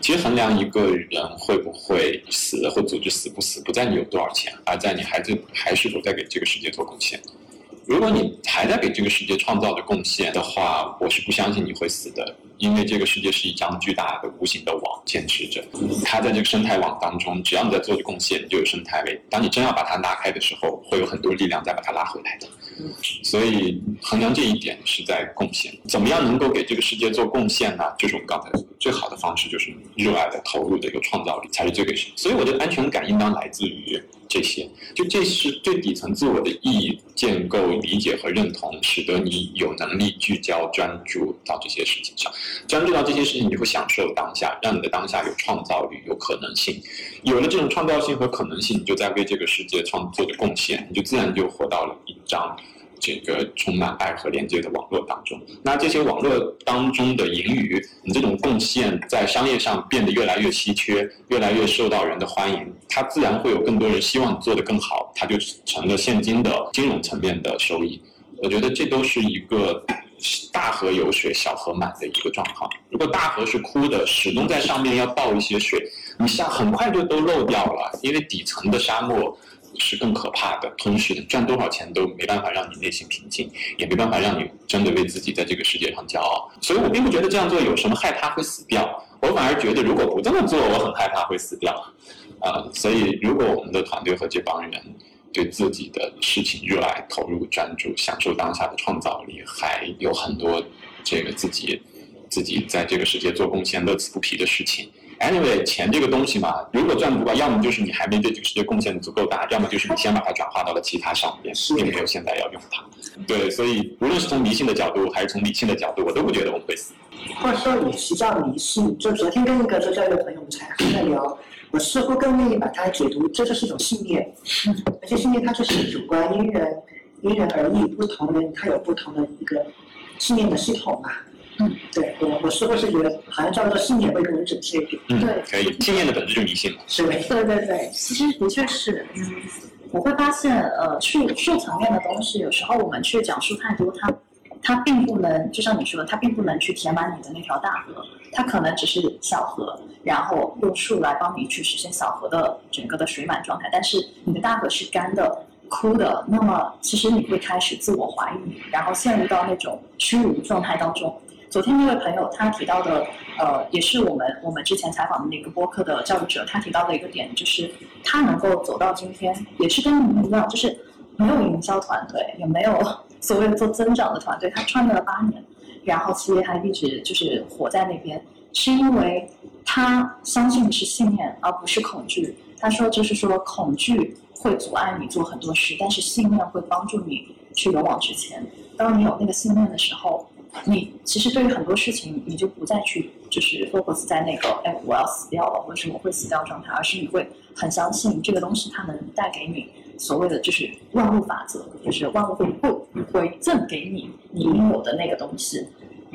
其实衡量一个人会不会死，或组织死不死，不在你有多少钱，而在你还在还是否在给这个世界做贡献。如果你还在给这个世界创造着贡献的话，我是不相信你会死的。因为这个世界是一张巨大的无形的网，坚持着。它在这个生态网当中，只要你在做着贡献，就有生态位。当你真要把它拉开的时候，会有很多力量再把它拉回来的。所以衡量这一点是在贡献。怎么样能够给这个世界做贡献呢？就是我们刚才说的，最好的方式就是热爱的、投入的一个创造力，才是最给。所以我觉得安全感应当来自于。这些，就这是最底层自我的意义建构、理解和认同，使得你有能力聚焦、专注到这些事情上。专注到这些事情，你就会享受当下，让你的当下有创造力、有可能性。有了这种创造性和可能性，你就在为这个世界创做的贡献，你就自然就活到了一张。这个充满爱和连接的网络当中，那这些网络当中的盈余，你这种贡献在商业上变得越来越稀缺，越来越受到人的欢迎，它自然会有更多人希望你做得更好，它就成了现金的金融层面的收益。我觉得这都是一个大河有水，小河满的一个状况。如果大河是枯的，始终在上面要倒一些水，你下很快就都漏掉了，因为底层的沙漠。是更可怕的，吞噬的，赚多少钱都没办法让你内心平静，也没办法让你真的为自己在这个世界上骄傲。所以我并不觉得这样做有什么害怕会死掉，我反而觉得如果不这么做，我很害怕会死掉。啊，所以如果我们的团队和这帮人对自己的事情热爱、投入、专注、享受当下的创造力，还有很多这个自己自己在这个世界做贡献、乐此不疲的事情。Anyway，钱这个东西嘛，如果赚不够，要么就是你还没对这个世界贡献足够大，要么就是你先把它转化到了其他上面，并没有现在要用它。对，所以无论是从迷信的角度，还是从理性的角度，我都不觉得我们会死。或者说你是叫迷信，就昨天跟一个做教育的朋友，我们才在聊，我似乎更愿意把它解读，这就是一种信念，[LAUGHS] 而且信念它就是主观，因人因人而异，不同人他有不同的一个信念的系统嘛。嗯，对我我是不是觉得，好像叫做信念会更准确一点。嗯，对，可以，信念的本质就是迷信嘛。是的，对对对，其实的确是，嗯，我会发现，呃，数数层面的东西，有时候我们去讲述太多，它它并不能，就像你说的，它并不能去填满你的那条大河，它可能只是小河，然后用树来帮你去实现小河的整个的水满状态，但是你的大河是干的、枯的，那么其实你会开始自我怀疑，然后陷入到那种虚无状态当中。昨天那位朋友他提到的，呃，也是我们我们之前采访的那个播客的教育者，他提到的一个点，就是他能够走到今天，也是跟你们一样，就是没有营销团队，也没有所谓的做增长的团队，他创业了八年，然后企业还一直就是活在那边，是因为他相信的是信念，而不是恐惧。他说，就是说恐惧会阻碍你做很多事，但是信念会帮助你去勇往直前。当你有那个信念的时候。你其实对于很多事情，你就不再去就是 focus 在那个哎我要死掉了或者什么会死掉状态，而是你会很相信这个东西它能带给你所谓的就是万物法则，就是万物会会回赠给你你应有的那个东西。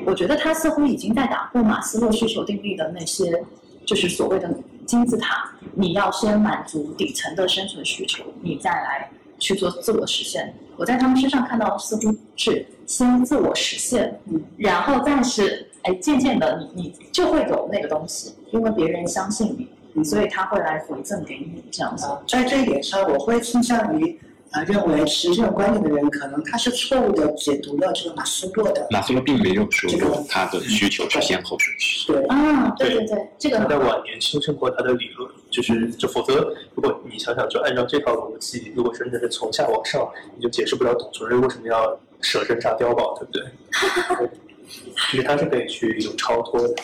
我觉得它似乎已经在打破马斯洛需求定律的那些就是所谓的金字塔，你要先满足底层的生存需求，你再来。去做自我实现。我在他们身上看到似乎是先自我实现，嗯，然后再是哎，渐渐的你你就会有那个东西，因为别人相信你，所以他会来回赠给你这样子。呃在这一点上，我会倾向于呃认为持这种观点的人，可能他是错误的解读了这个马斯洛的马斯洛并没有说这个过他的需求是先后顺序。对啊，对对对，这个他在晚年修正过他的理论，就是就否则，如果你想想，就按照这套逻辑，如果真的是从下往上，你就解释不了董存瑞为什么要舍身炸碉堡，对不对？对其实他是可以去有超脱的。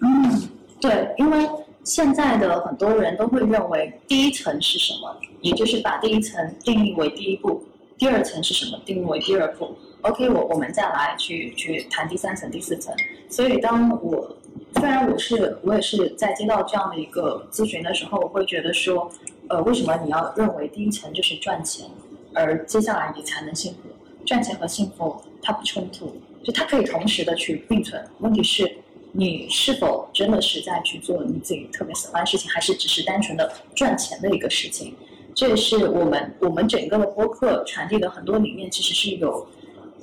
嗯，对，因为现在的很多人都会认为第一层是什么，也就是把第一层定义为第一步，第二层是什么定义为第二步。OK，我我们再来去去谈第三层、第四层。所以当我虽然我是我也是在接到这样的一个咨询的时候，我会觉得说，呃，为什么你要认为第一层就是赚钱，而接下来你才能幸福？赚钱和幸福它不冲突，就它可以同时的去并存。问题是，你是否真的是在去做你自己特别喜欢的事情，还是只是单纯的赚钱的一个事情？这也是我们我们整个的播客传递的很多理念，其实是有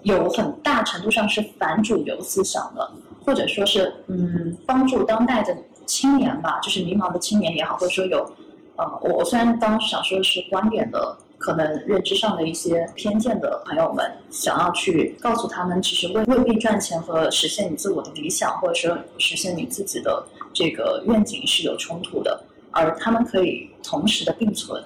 有很大程度上是反主流思想的，或者说是嗯帮助当代的青年吧，就是迷茫的青年也好，或者说有呃我我虽然当时想说的是观点的。可能认知上的一些偏见的朋友们，想要去告诉他们，其实未未必赚钱和实现你自我的理想，或者说实现你自己的这个愿景是有冲突的，而他们可以同时的并存。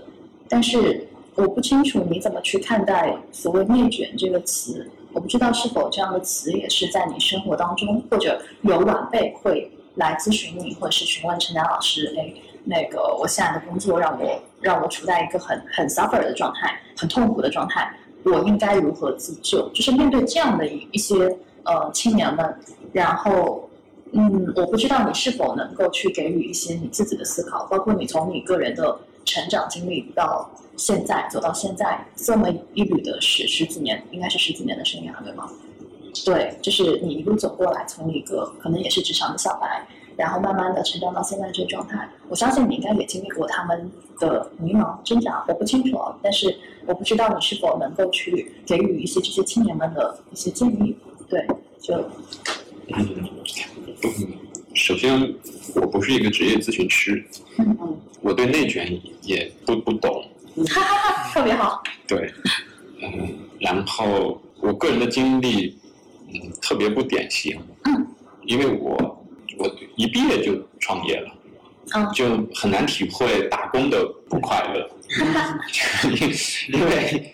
但是我不清楚你怎么去看待所谓“内卷”这个词，我不知道是否这样的词也是在你生活当中，或者有晚辈会来咨询你，或者是询问陈丹老师，哎。那个，我现在的工作让我让我处在一个很很 suffer 的状态，很痛苦的状态，我应该如何自救？就是面对这样的一一些呃青年们，然后嗯，我不知道你是否能够去给予一些你自己的思考，包括你从你个人的成长经历到现在走到现在这么一缕的十十几年，应该是十几年的生涯对吗？对，就是你一路走过来，从一个可能也是职场的小白。然后慢慢的成长到现在这个状态，我相信你应该也经历过他们的迷茫挣扎，我不清楚啊，但是我不知道你是否能够去给予一些这些青年们的一些建议。对，就嗯，首先我不是一个职业咨询师，嗯我对内卷也不不懂，哈哈哈，特别好。对，嗯，然后我个人的经历，嗯，特别不典型，嗯，因为我我一毕业就创业了，嗯就很难体会打工的不快乐，[LAUGHS] 因为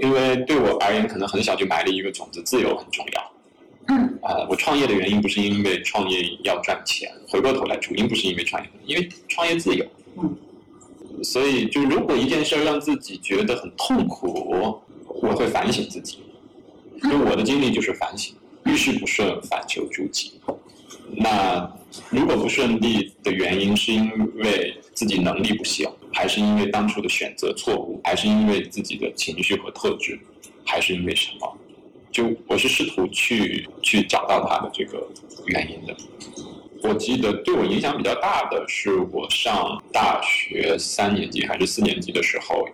因为对我而言，可能很小就埋了一个种子，自由很重要。嗯啊、我创业的原因不是因为创业要赚钱，回过头来主因不是因为创业，因为创业自由。嗯。所以，就如果一件事儿让自己觉得很痛苦，我会反省自己。就我的经历就是反省，遇事不顺，反求诸己。那如果不顺利的原因是因为自己能力不行，还是因为当初的选择错误，还是因为自己的情绪和特质，还是因为什么？就我是试图去去找到它的这个原因的。我记得对我影响比较大的是我上大学三年级还是四年级的时候，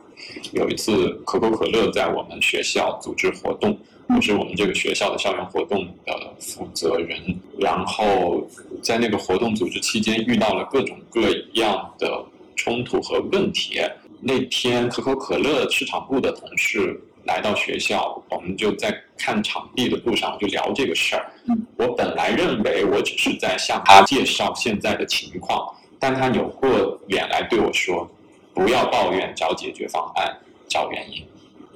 有一次可口可乐在我们学校组织活动，我是我们这个学校的校园活动的负责人，然后在那个活动组织期间遇到了各种各样的冲突和问题。那天可口可乐市场部的同事来到学校，我们就在看场地的路上就聊这个事儿。我本来认为我只是在向他介绍现在的情况，但他扭过脸来对我说：“不要抱怨，找解决方案，找原因。”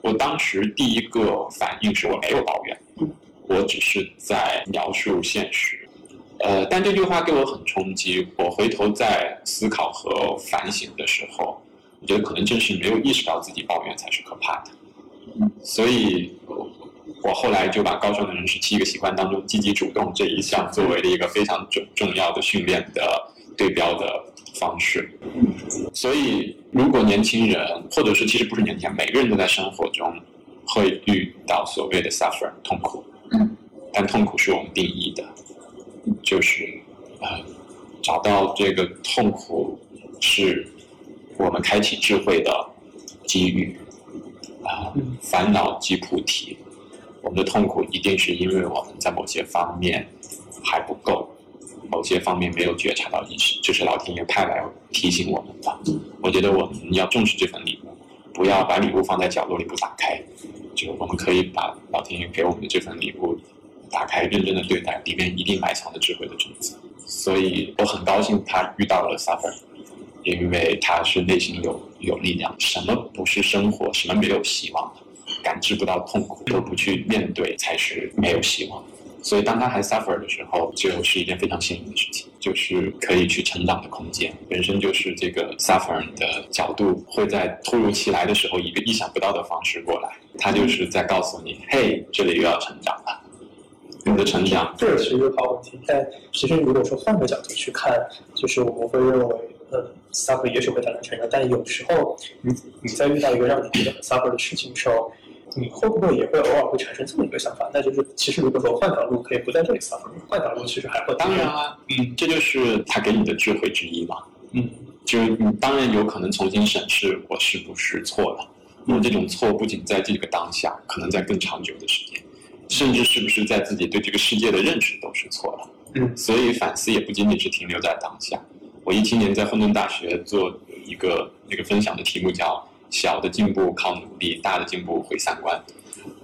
我当时第一个反应是我没有抱怨，我只是在描述现实。呃，但这句话给我很冲击。我回头在思考和反省的时候，我觉得可能正是没有意识到自己抱怨才是可怕的。所以，我后来就把高效能人士七个习惯当中积极主动这一项作为了一个非常重重要的训练的对标的方式。所以，如果年轻人，或者是其实不是年轻人，每个人都在生活中会遇到所谓的 suffer 痛苦，嗯，但痛苦是我们定义的，就是呃，找到这个痛苦是我们开启智慧的机遇。啊，烦恼即菩提。我们的痛苦一定是因为我们在某些方面还不够，某些方面没有觉察到意识，就是老天爷派来提醒我们的。我觉得我们要重视这份礼物，不要把礼物放在角落里不打开。就我们可以把老天爷给我们的这份礼物打开，认真的对待，里面一定埋藏着智慧的种子。所以我很高兴他遇到了 suffer，因为他是内心有有力量。什么不是生活？什么没有希望？感知不到痛苦，都不去面对，才是没有希望。所以当他还 suffer 的时候，就是一件非常幸运的事情，就是可以去成长的空间。人生就是这个 suffer 的角度会在突如其来的时候，以一个意想不到的方式过来。他就是在告诉你，嘿，这里又要成长了。你的成长，这是一个好问题。但其实如果说换个角度去看，就是我们会认为，呃，suffer 也许会带来成长，但有时候你你在遇到一个让你觉得很 suffer 的事情的时候，你会不会也会偶尔会产生这么一个想法？那就是其实如果说换条路可以不在这里 suffer，换条路其实还会当然啊，嗯，这就是他给你的智慧之一嘛。嗯，就是你当然有可能重新审视我是不是错了。我这种错不仅在这个当下，可能在更长久的时间。甚至是不是在自己对这个世界的认识都是错了，嗯，所以反思也不仅仅是停留在当下。我一七年在混沌大学做一个那个分享的题目叫“小的进步靠努力，大的进步毁三观”。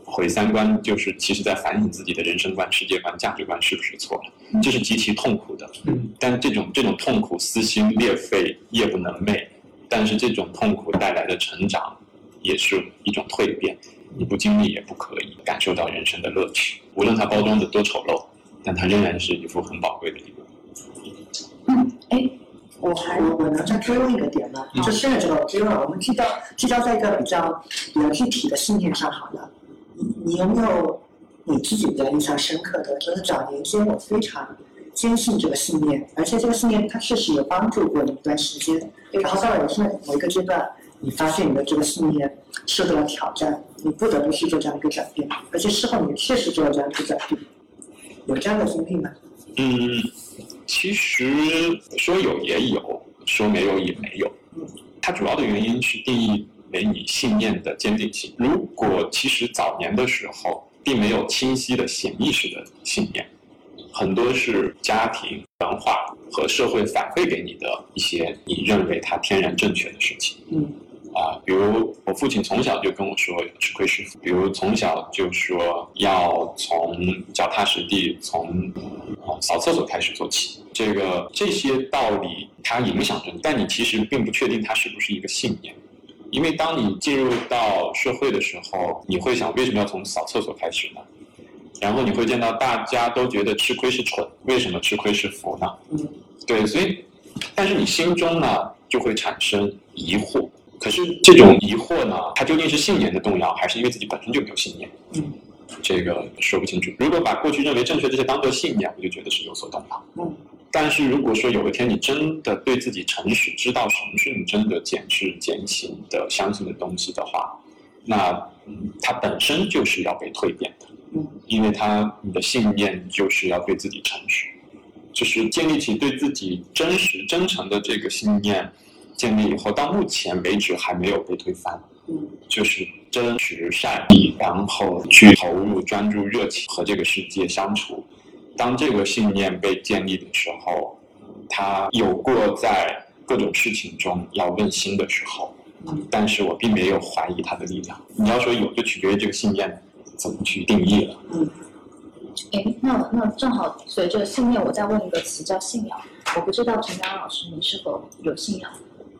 毁三观就是其实在反省自己的人生观、世界观、价值观是不是错了，这是极其痛苦的。嗯，但这种这种痛苦撕心裂肺、夜不能寐，但是这种痛苦带来的成长也是一种蜕变。你不经历也不可以感受到人生的乐趣，无论它包装的多丑陋，但它仍然是一副很宝贵的礼物。嗯，哎，我还我我能再追问一个点吗？就现在这个追问，我们聚焦聚焦在一个比较比较具体的信念上好了。你你有没有你自己比较印象深刻的？就是早年间我非常坚信这个信念，而且这个信念它确实有帮助过你一段时间。然后到了人生的某一个阶段，你发现你的这个信念受到了挑战，你不得不去做这样一个转变，而且事后你确实做了这样一个转变，有这样的经历吗？嗯，其实说有也有，说没有也没有。它主要的原因是定义为你信念的坚定性。如果其实早年的时候并没有清晰的潜意识的信念，很多是家庭文化和社会反馈给你的一些你认为它天然正确的事情。嗯。啊，比如我父亲从小就跟我说吃亏是福，比如从小就说要从脚踏实地，从啊扫厕所开始做起。这个这些道理它影响着你，但你其实并不确定它是不是一个信念，因为当你进入到社会的时候，你会想为什么要从扫厕所开始呢？然后你会见到大家都觉得吃亏是蠢，为什么吃亏是福呢？嗯，对，所以，但是你心中呢就会产生疑惑。可是这种疑惑呢，它究竟是信念的动摇，还是因为自己本身就没有信念？嗯，这个说不清楚。如果把过去认为正确这些当做信念，我就觉得是有所动摇。嗯，但是如果说有一天你真的对自己诚实，知道什么是你真的坚持、坚信的、相信的东西的话，那嗯，它本身就是要被蜕变的。嗯，因为它你的信念就是要对自己诚实，就是建立起对自己真实、真诚的这个信念。建立以后，到目前为止还没有被推翻。嗯，就是真实善意，然后去投入、专注、热情和这个世界相处。当这个信念被建立的时候，他有过在各种事情中要问心的时候。嗯，但是我并没有怀疑他的力量。你要说有，就取决于这个信念怎么去定义了。嗯，哎，那那正好随着信念，我再问一个词叫信仰。我不知道陈佳老师，你是否有信仰？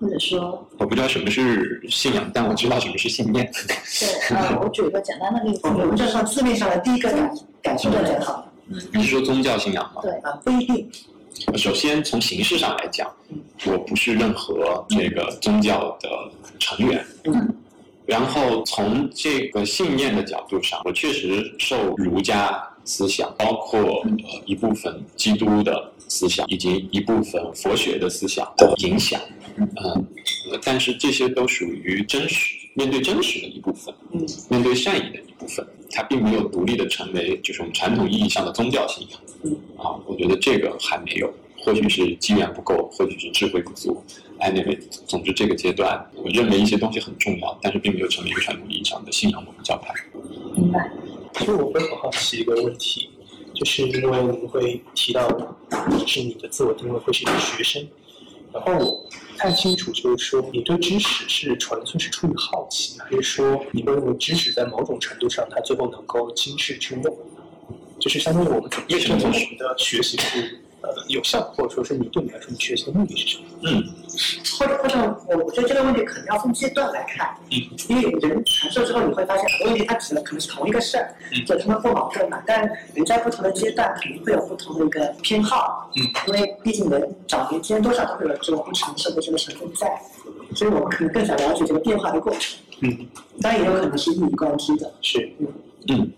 或者说，我不知道什么是信仰，但我知道什么是信念。对，呃，我举一个简单的例子，我们就说字面上的第一个感感受就很好。嗯，你是说宗教信仰吗？对，啊，不一定。首先从形式上来讲，我不是任何这个宗教的成员。嗯。然后从这个信念的角度上，我确实受儒家思想，包括呃一部分基督的思想，以及一部分佛学的思想的影响。嗯，但是这些都属于真实，面对真实的一部分，嗯，面对善意的一部分，它并没有独立的成为就是我们传统意义上的宗教信仰。嗯，啊，我觉得这个还没有，或许是机缘不够，或许是智慧不足。Anyway，总之这个阶段，我认为一些东西很重要，但是并没有成为一个传统意义上的信仰我们教派。明白。其实我会很好奇一个问题，就是因为你会提到，就是你的自我定位会是一个学生，然后我不太清楚，就是说你对知识是纯粹是出于好奇，还是说你会认为知识在某种程度上它最后能够经世致用，就是相当于我们怎么验证我们的学习是呃有效，或者说是你对你来说你学习的目的是什么？嗯，或者或者，我我觉得这个问题可能要分阶段来看，嗯，因为人传授之后，你会发现很多问题它指的可能是同一个事儿，嗯。就他们不矛盾嘛，但人在不同的阶段肯定会有不同的一个偏好，嗯，因为毕竟人早年间多少都会有这种不成熟的这个成分在，所以我们可能更想了解这个变化的过程，嗯，当然也有可能是一以贯之的，是，嗯，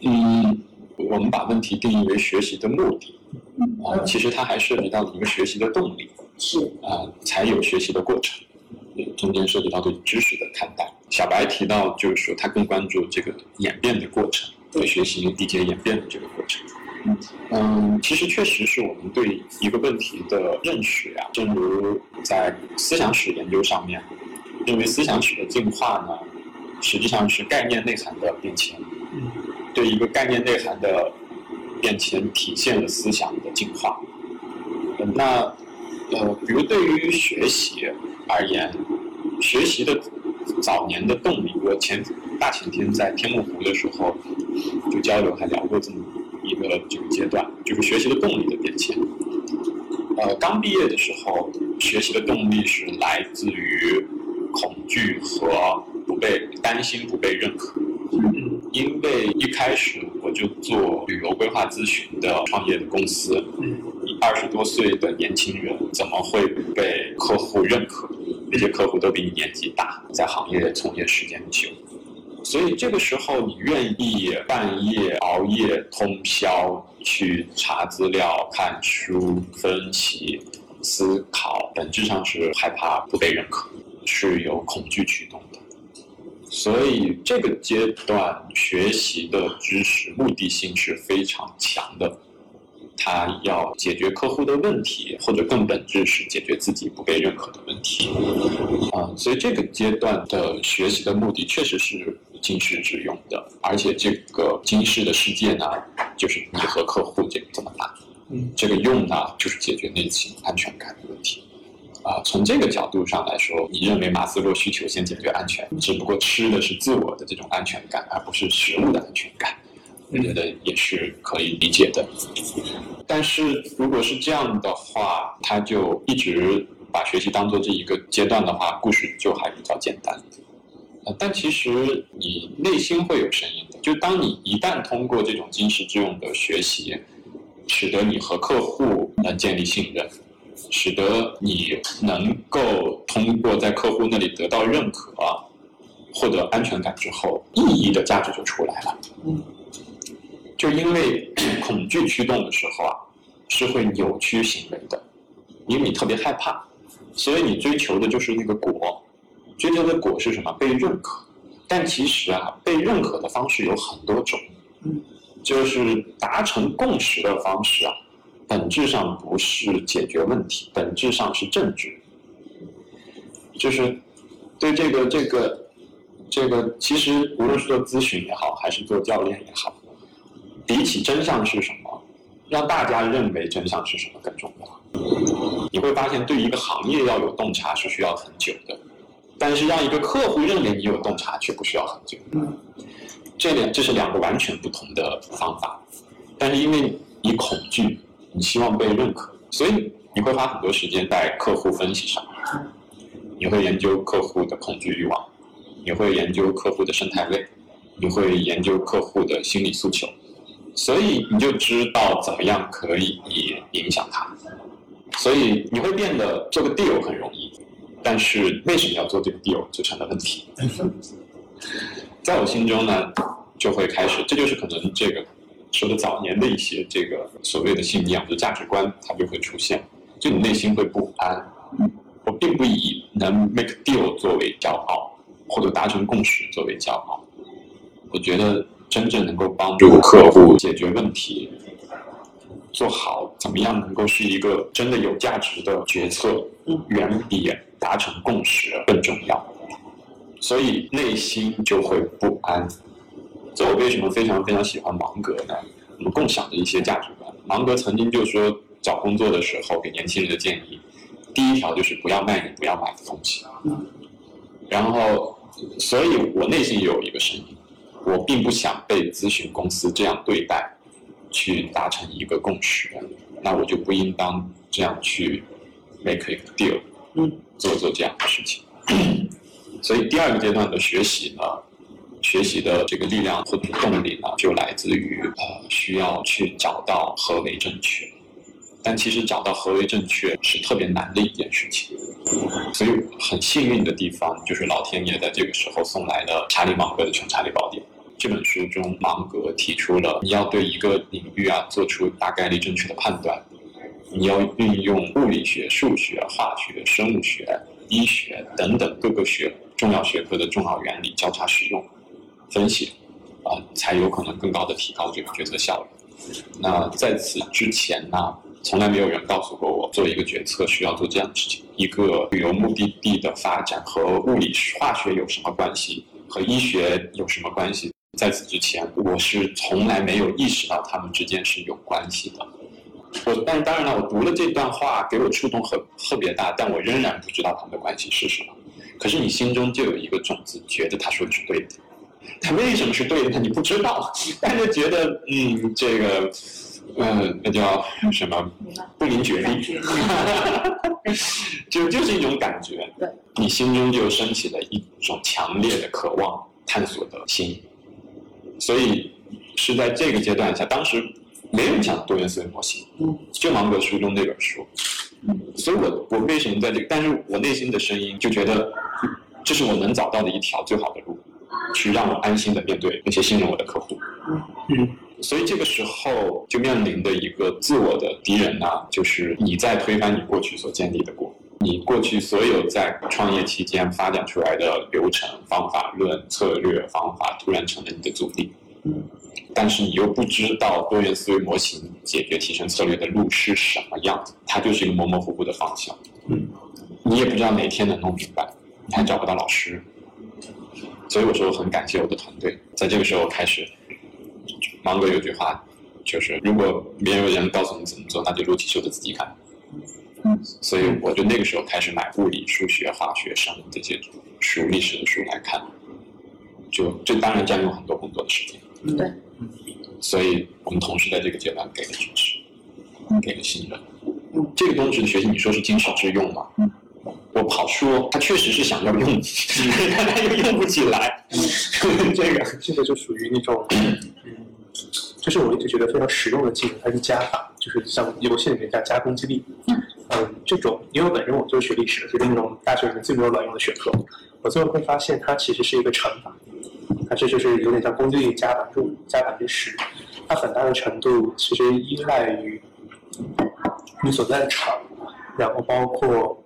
嗯，我们把问题定义为学习的目的，啊、其实它还涉及到一个学习的动力，是，啊、才有学习的过程，呃中间涉及到对知识的看待。小白提到，就是说他更关注这个演变的过程，对学习理解演变的这个过程。嗯，其实确实是我们对一个问题的认识啊、正如在思想史研究上面，认为思想史的进化呢，实际上是概念内涵的变迁。嗯，对一个概念内涵的变迁体现了思想的进化。呃那呃，比如对于学习而言，学习的早年的动力，我前大前天在天目湖的时候就交流还聊过这么一个这个阶段，就是学习的动力的变迁。呃，刚毕业的时候，学习的动力是来自于恐惧和不被担心不被认可。嗯因为一开始我就做旅游规划咨询的创业的公司，嗯二十多岁的年轻人怎么会被客户认可？那些客户都比你年纪大，在行业从业时间久，所以这个时候你愿意半夜熬夜通宵去查资料、看书、分析、思考，本质上是害怕不被认可，是有恐惧驱动的。所以这个阶段学习的知识目的性是非常强的，他要解决客户的问题，或者更本质是解决自己不被认可的问题。啊、所以这个阶段的学习的目的确实是经世致用的，而且这个经世的世界呢，就是你和客户这个这么大，嗯这个用呢，就是解决内心安全感的问题。啊，从这个角度上来说，你认为马斯洛需求先解决安全，只不过吃的是自我的这种安全感，而不是食物的安全感，我觉得也是可以理解的。但是如果是这样的话，他就一直把学习当做这一个阶段的话，故事就还比较简单。呃，但其实你内心会有声音的，就当你一旦通过这种经世致用的学习，使得你和客户能建立信任，使得你能够通过在客户那里得到认可，获得安全感之后，意义的价值就出来了。嗯，就因为恐惧驱动的时候啊，是会扭曲行为的，因为你特别害怕，所以你追求的就是那个果，追求的果是什么？被认可。但其实啊，被认可的方式有很多种，嗯，就是达成共识的方式啊，本质上不是解决问题，本质上是政治，就是对这个这个这个，其实无论是做咨询也好，还是做教练也好，比起真相是什么，让大家认为真相是什么更重要。你会发现，对一个行业要有洞察是需要很久的，但是让一个客户认为你有洞察却不需要很久。这两这是两个完全不同的方法，但是因为你恐惧，你希望被认可，所以你会花很多时间在客户分析上，你会研究客户的恐惧欲望，你会研究客户的生态位，你会研究客户的心理诉求，所以你就知道怎么样可以影响他，所以你会变得做个 deal 很容易，但是为什么要做这个 deal 就成了问题。在我心中呢，就会开始，这就是可能这个说的早年的一些这个所谓的信念或者价值观，它就会出现，就你内心会不安。我并不以能 make deal 作为骄傲，或者达成共识作为骄傲。我觉得真正能够帮助客户解决问题，做好，怎么样能够是一个真的有价值的决策，远比达成共识更重要。所以内心就会不安。这我为什么非常非常喜欢芒格呢？我们共享的一些价值观。芒格曾经就说，找工作的时候给年轻人的建议，第一条就是不要卖你不要买的东西。然后，所以我内心有一个声音，我并不想被咨询公司这样对待，去达成一个共识，那我就不应当这样去 make a deal，做做这样的事情。[COUGHS] 所以第二个阶段的学习呢，学习的这个力量或者动力呢，就来自于呃需要去找到何为正确。但其实找到何为正确是特别难的一件事情。所以很幸运的地方就是老天爷在这个时候送来了查理芒格的《穷查理宝典》这本书中，芒格提出了你要对一个领域啊做出大概率正确的判断，你要运用物理学、数学、化学、生物学、医学等等各个学重要学科的重要原理交叉使用、分析，啊，才有可能更高的提高这个决策效率。那在此之前呢？从来没有人告诉过我，做一个决策需要做这样的事情。一个旅游目的地的发展和物理化学有什么关系？和医学有什么关系？在此之前，我是从来没有意识到他们之间是有关系的。我，但是当然了，我读了这段话，给我触动很特别大，但我仍然不知道他们的关系是什么。可是你心中就有一个种子，觉得他说的是对的。他为什么是对的？你不知道，[LAUGHS] 但是觉得，嗯，这个。嗯，那叫什么？不明觉厉，[LAUGHS] 就就是一种感觉。对，你心中就升起了一种强烈的渴望探索的心。所以是在这个阶段下，当时没人讲多元思维模型，嗯，就芒格书中那本书，嗯，所以我我为什么在这个？但是我内心的声音就觉得，这是我能找到的一条最好的路，去让我安心的面对那些信任我的客户，嗯。所以这个时候就面临的一个自我的敌人呢，就是你在推翻你过去所建立的过，你过去所有在创业期间发展出来的流程、方法论、策略、方法，突然成了你的阻力。嗯。但是你又不知道多元思维模型解决提升策略的路是什么样子，它就是一个模模糊糊的方向。嗯。你也不知道哪天能弄明白，你还找不到老师。所以我说我很感谢我的团队，在这个时候开始。芒格有句话，就是如果没有人告诉你怎么做，那就撸起袖子自己干。嗯，所以我就那个时候开始买物理、数学、化学、生物这些书、历史的书来看，就这当然占用很多工作的时间。对，所以我们同事在这个阶段给了支持，给了信任。这个东西的学习，你说是经世致用吗？我不好说，他确实是想要用，但他又用不起来。这 [LAUGHS] 个这个就属于那种，嗯，就是我一直觉得非常实用的技能，它是加法，就是像游戏里面加加攻击力。嗯，这种因为我本身我就是学历史的，就是那种大学里面最没有卵用的学科，我最后会发现它其实是一个乘法，它这就是有点像攻击力加百分之五、加百分之十，它很大的程度其实依赖于你所在的场，然后包括。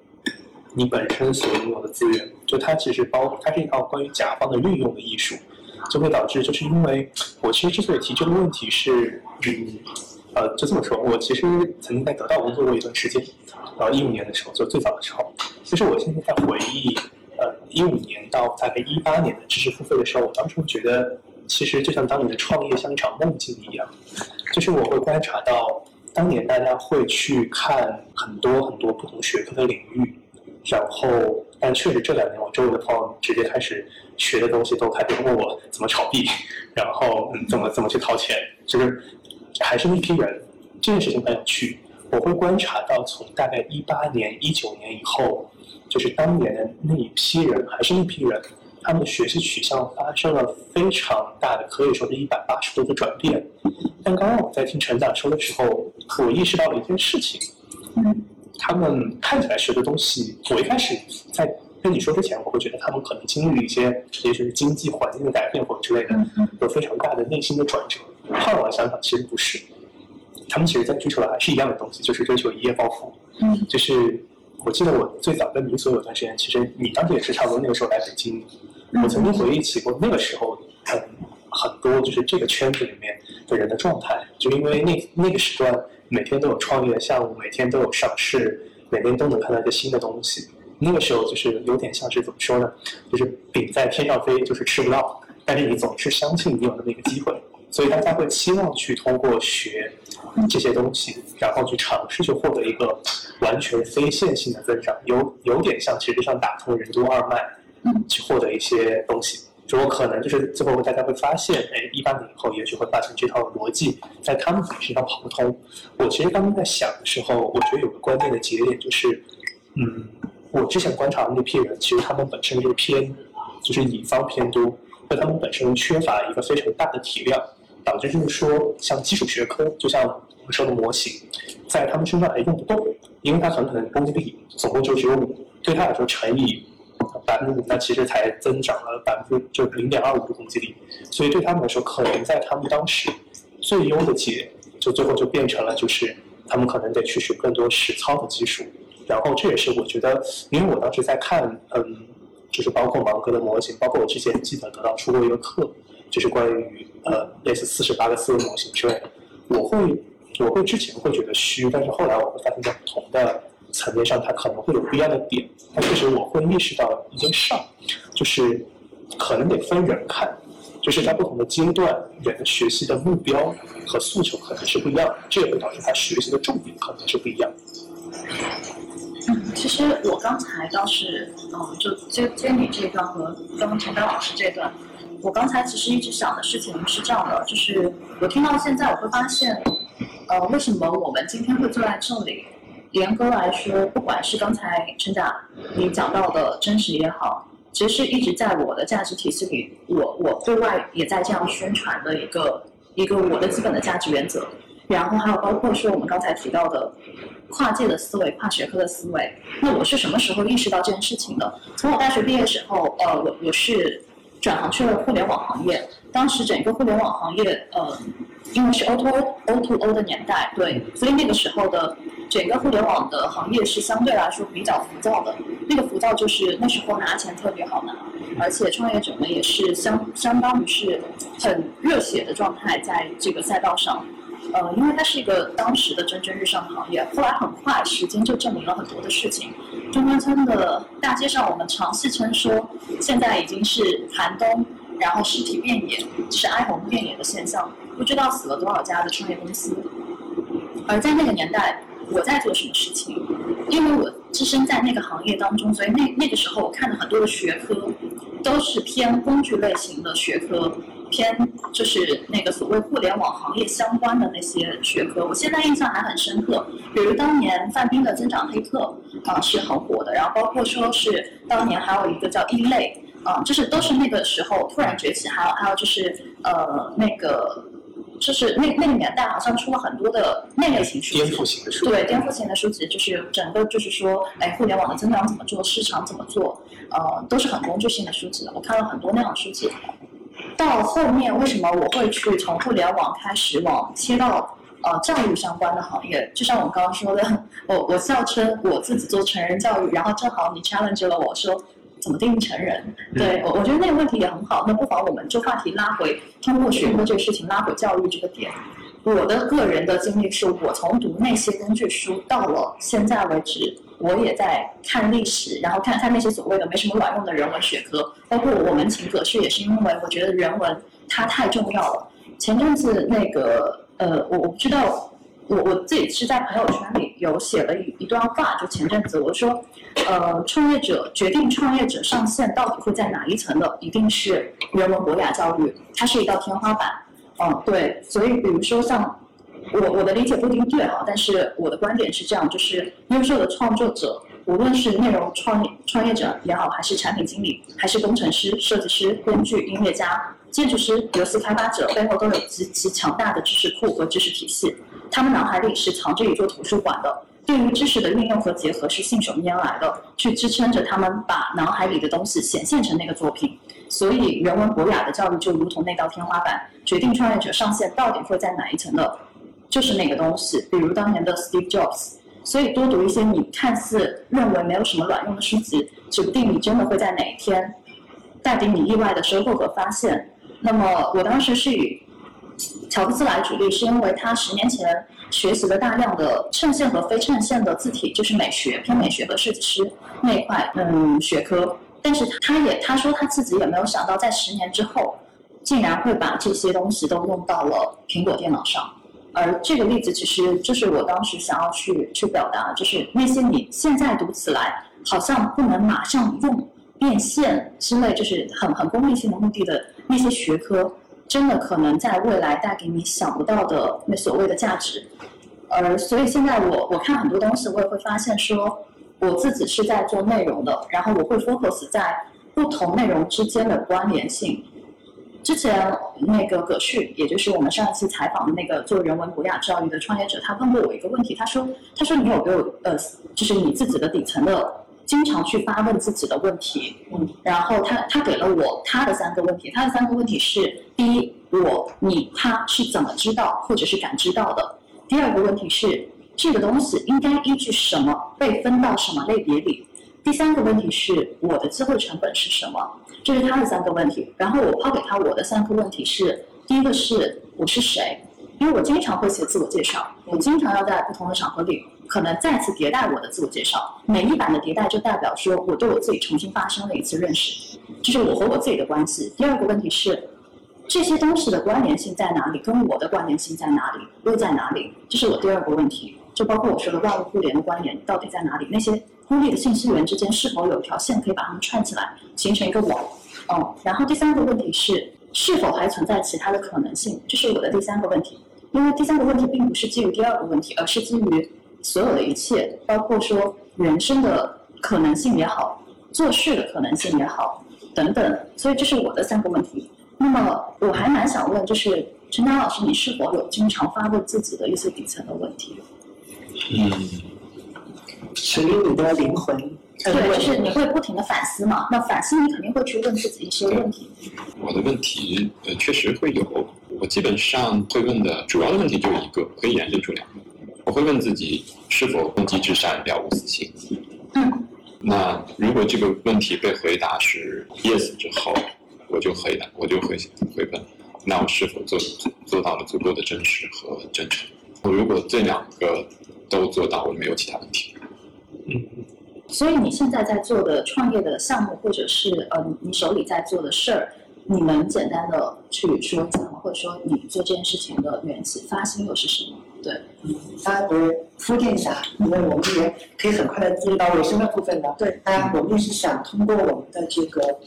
你本身所拥有的资源，就它其实包，它是一套关于甲方的运用的艺术，就会导致，就是因为我其实之所以提这个问题是，嗯，呃，就这么说，我其实曾经在得到工作过一段时间，然后一五年的时候，就最早的时候，其实我现在在回忆，呃，一五年到大概一八年的知识付费的时候，我当时觉得，其实就像当年的创业像一场梦境一样，就是我会观察到，当年大家会去看很多很多不同学科的领域。然后，但确实这两年我周围的朋友直接开始学的东西都开始问我怎么炒币，然后怎么怎么去掏钱，就是还是那批人，这件事情很有趣。我会观察到，从大概一八年、一九年以后，就是当年的那一批人，还是那批人，他们的学习取向发生了非常大的，可以说是一百八十度的转变。但刚刚我在听陈讲说的时候，我意识到了一件事情。他们看起来学的东西，我一开始在跟你说之前，我会觉得他们可能经历一些，也许是经济环境的改变或者之类的，有非常大的内心的转折。后来我想想，其实不是，他们其实在追求的还是一样的东西，就是追求一夜暴富。嗯，就是我记得我最早跟你所有段时间，其实你当时也是差不多那个时候来北京。我曾经回忆起过那个时候，嗯，很多就是这个圈子里面的人的状态，就因为那那个时段。每天都有创业的项目，每天都有上市，每天都能看到一个新的东西。那个时候就是有点像是怎么说呢？就是饼在天上飞，就是吃不到，但是你总是相信你有那么一个机会，所以大家会期望去通过学这些东西，然后去尝试去获得一个完全非线性的增长，有有点像其实像打通任督二脉，去获得一些东西。就我可能就是最后大家会发现，哎，一八年以后，也许会发现这套逻辑在他们自己身上跑不通。我其实刚刚在想的时候，我觉得有个关键的节点就是，嗯，我之前观察的那批人，其实他们本身就是偏，就是乙方偏多，那他们本身缺乏一个非常大的体量，导致就是说，像基础学科，就像我们说的模型，在他们身上还用不动，因为他很可能攻击力总共就只有五，对他来说乘以。百分之五，那其实才增长了百分之就零点二五的攻击力，所以对他们来说，可能在他们当时最优的解，就最后就变成了就是他们可能得去学更多实操的技术。然后这也是我觉得，因为我当时在看，嗯，就是包括芒格的模型，包括我之前记得得到出过一个课，就是关于呃类似四十八个思维模型之类的。我会我会之前会觉得虚，但是后来我会发现，在不同的。层面上，它可能会有不一样的点，但确实我会意识到一件事儿，就是可能得分人看，就是在不同的阶段，人的学习的目标和诉求可能是不一样的，这也会导致他学习的重点可能是不一样。嗯，其实我刚才倒是，嗯，就接接你这一段和刚刚陈丹老师这段，我刚才其实一直想的事情是这样的，就是我听到现在，我会发现，呃，为什么我们今天会坐在这里？严格来说，不管是刚才陈甲你讲到的真实也好，其实是一直在我的价值体系里，我我对外也在这样宣传的一个一个我的基本的价值原则。然后还有包括说我们刚才提到的跨界的思维、跨学科的思维。那我是什么时候意识到这件事情的？从我大学毕业时候，呃，我我是转行去了互联网行业。当时整个互联网行业，呃，因为是 O to O O to O 的年代，对，所以那个时候的。整个互联网的行业是相对来说比较浮躁的，那个浮躁就是那时候拿钱特别好拿，而且创业者们也是相相当于是很热血的状态在这个赛道上，呃，因为它是一个当时的蒸蒸日上的行业。后来很快时间就证明了很多的事情，中关村的大街上我们常戏称说，现在已经是寒冬，然后尸体遍野，是哀鸿遍野的现象，不知道死了多少家的创业公司，而在那个年代。我在做什么事情？因为我置身在那个行业当中，所以那那个时候我看的很多的学科都是偏工具类型的学科，偏就是那个所谓互联网行业相关的那些学科。我现在印象还很深刻，比如当年范冰的《增长黑客》啊是很火的，然后包括说是当年还有一个叫一类啊，就是都是那个时候突然崛起，还有还有就是呃那个。就是那那个年代，好像出了很多的那类型书，颠覆型的书，对颠覆型的书籍，就是整个就是说，哎，互联网的增长怎么做，市场怎么做，呃，都是很工具性的书籍。我看了很多那样的书籍。到后面为什么我会去从互联网开始往切到呃教育相关的行业？就像我刚刚说的，[LAUGHS] 我我笑称我自己做成人教育，然后正好你 challenge 了我说。怎么定义成人？对我，我觉得那个问题也很好。那不妨我们就话题拉回，通过学科这个事情拉回教育这个点。我的个人的经历是，我从读那些工具书到了现在为止，我也在看历史，然后看看那些所谓的没什么卵用的人文学科，包括我们请葛氏也是因为我觉得人文它太重要了。前阵子那个呃，我我不知道。我我自己是在朋友圈里有写了一一段话，就前阵子我说，呃，创业者决定创业者上线到底会在哪一层的，一定是人文博雅教育，它是一道天花板。嗯，对，所以比如说像我我的理解不一定对啊，但是我的观点是这样，就是优秀的创作者，无论是内容创业创业者也好，还是产品经理，还是工程师、设计师、编剧、音乐家、建筑师、游戏开发者，背后都有极其强大的知识库和知识体系。他们脑海里是藏着一座图书馆的，对于知识的运用和结合是信手拈来的，去支撑着他们把脑海里的东西显现成那个作品。所以，人文博雅的教育就如同那道天花板，决定创业者上线到底会在哪一层的，就是那个东西。比如当年的 Steve Jobs。所以，多读一些你看似认为没有什么卵用的书籍，指不定你真的会在哪一天带给你意外的收获和发现。那么，我当时是以。乔布斯来举例，是因为他十年前学习了大量的衬线和非衬线的字体，就是美学偏美学和设计师那块嗯学科。但是他也他说他自己也没有想到，在十年之后，竟然会把这些东西都用到了苹果电脑上。而这个例子其实就是我当时想要去去表达，就是那些你现在读起来好像不能马上用变现之类，就是很很功利性的目的的那些学科。真的可能在未来带给你想不到的那所谓的价值，而所以现在我我看很多东西，我也会发现说，我自己是在做内容的，然后我会 focus 在不同内容之间的关联性。之前那个葛旭，也就是我们上一期采访的那个做人文博雅教育的创业者，他问过我一个问题，他说，他说你有没有呃，就是你自己的底层的。经常去发问自己的问题，嗯，然后他他给了我他的三个问题，他的三个问题是：第一，我你他是怎么知道或者是感知到的；第二个问题是，这个东西应该依据什么被分到什么类别里；第三个问题是，我的机会成本是什么？这是他的三个问题。然后我抛给他我的三个问题是：第一个是我是谁？因为我经常会写自我介绍，我经常要在不同的场合里。可能再次迭代我的自我介绍，每一版的迭代就代表说我对我自己重新发生了一次认识，这是我和我自己的关系。第二个问题是，这些东西的关联性在哪里？跟我的关联性在哪里？又在哪里？这是我第二个问题。就包括我说的万物互联的关联到底在哪里？那些孤立的信息源之间是否有条线可以把它们串起来，形成一个网？嗯。然后第三个问题是，是否还存在其他的可能性？这是我的第三个问题。因为第三个问题并不是基于第二个问题，而是基于。所有的一切，包括说人生的可能性也好，做事的可能性也好，等等。所以这是我的三个问题。那么我还蛮想问，就是陈丹老师，你是否有经常发问自己的一些底层的问题？嗯，属于你的灵魂。对，就是你会不停的反思嘛？那反思你肯定会去问自己一些问题。我的问题呃确实会有，我基本上会问的主要的问题就一个，可以延伸出两个。我会问自己是否动机至善了无私心。嗯。那如果这个问题被回答是 yes 之后，我就回答，我就会会问，那我是否做做到了足够的真实和真诚？我如果这两个都做到，我就没有其他问题。嗯。所以你现在在做的创业的项目，或者是呃你手里在做的事儿，你能简单的去说讲吗？或者说你做这件事情的缘起、发心又是什么？对，嗯，大家我铺垫一下，因为我们也可以很快的进入到尾声的部分了。对，大家我们也是想通过我们的这个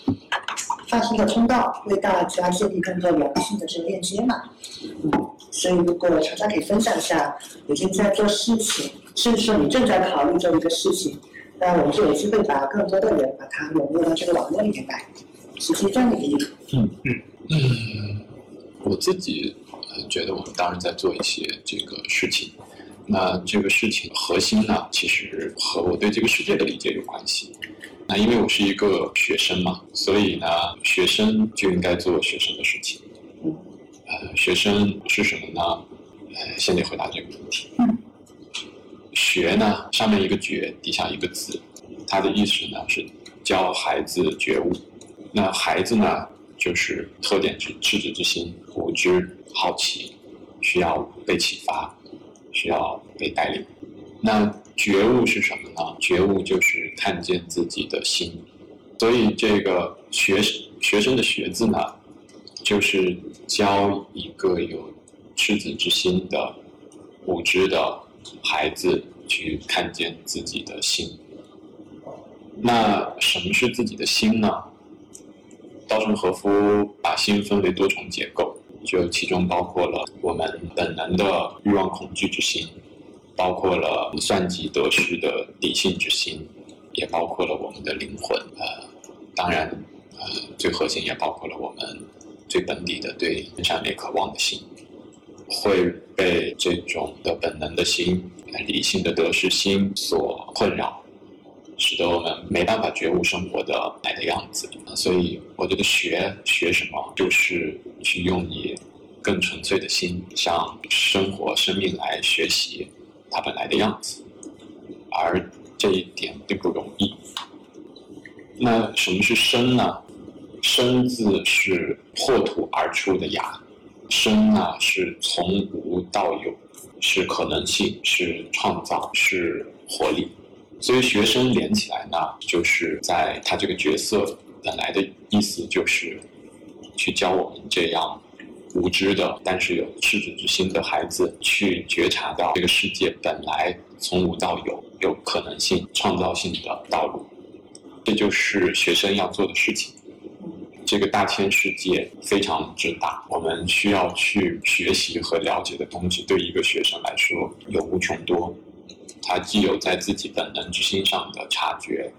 发心的通道，为大家建立更多良性的这个链接嘛。嗯，所以如果常常可以分享一下，已经在做事情，甚至说你正在考虑做一个事情，那我们就有机会把更多的人把它融入到这个网络里面来，实现这样的一个意嗯嗯嗯，我自己。觉得我们当然在做一些这个事情，那这个事情核心呢，其实和我对这个世界的理解有关系。那因为我是一个学生嘛，所以呢，学生就应该做学生的事情。呃，学生是什么呢？呃，先得回答这个问题。学呢，上面一个觉，底下一个字，它的意思呢是教孩子觉悟。那孩子呢，就是特点是赤子之心，无知。好奇，需要被启发，需要被带领。那觉悟是什么呢？觉悟就是看见自己的心。所以这个学学生的学字呢，就是教一个有赤子之心的无知的孩子去看见自己的心。那什么是自己的心呢？稻盛和夫把心分为多重结构。就其中包括了我们本能的欲望恐惧之心，包括了算计得失的理性之心，也包括了我们的灵魂。呃，当然，呃，最核心也包括了我们最本底的对善美渴望的心，会被这种的本能的心、理性的得失心所困扰。使得我们没办法觉悟生活的本来的样子，所以我觉得学学什么，就是去用你更纯粹的心，向生活、生命来学习它本来的样子，而这一点并不容易。那什么是生呢？生字是破土而出的芽，生呢是从无到有，是可能性，是创造，是活力。所以学生连起来呢，就是在他这个角色本来的意思就是去教我们这样无知的，但是有赤子之心的孩子，去觉察到这个世界本来从无到有，有可能性、创造性的道路。这就是学生要做的事情。这个大千世界非常之大，我们需要去学习和了解的东西，对一个学生来说有无穷多。他既有在自己本能之心上的察觉、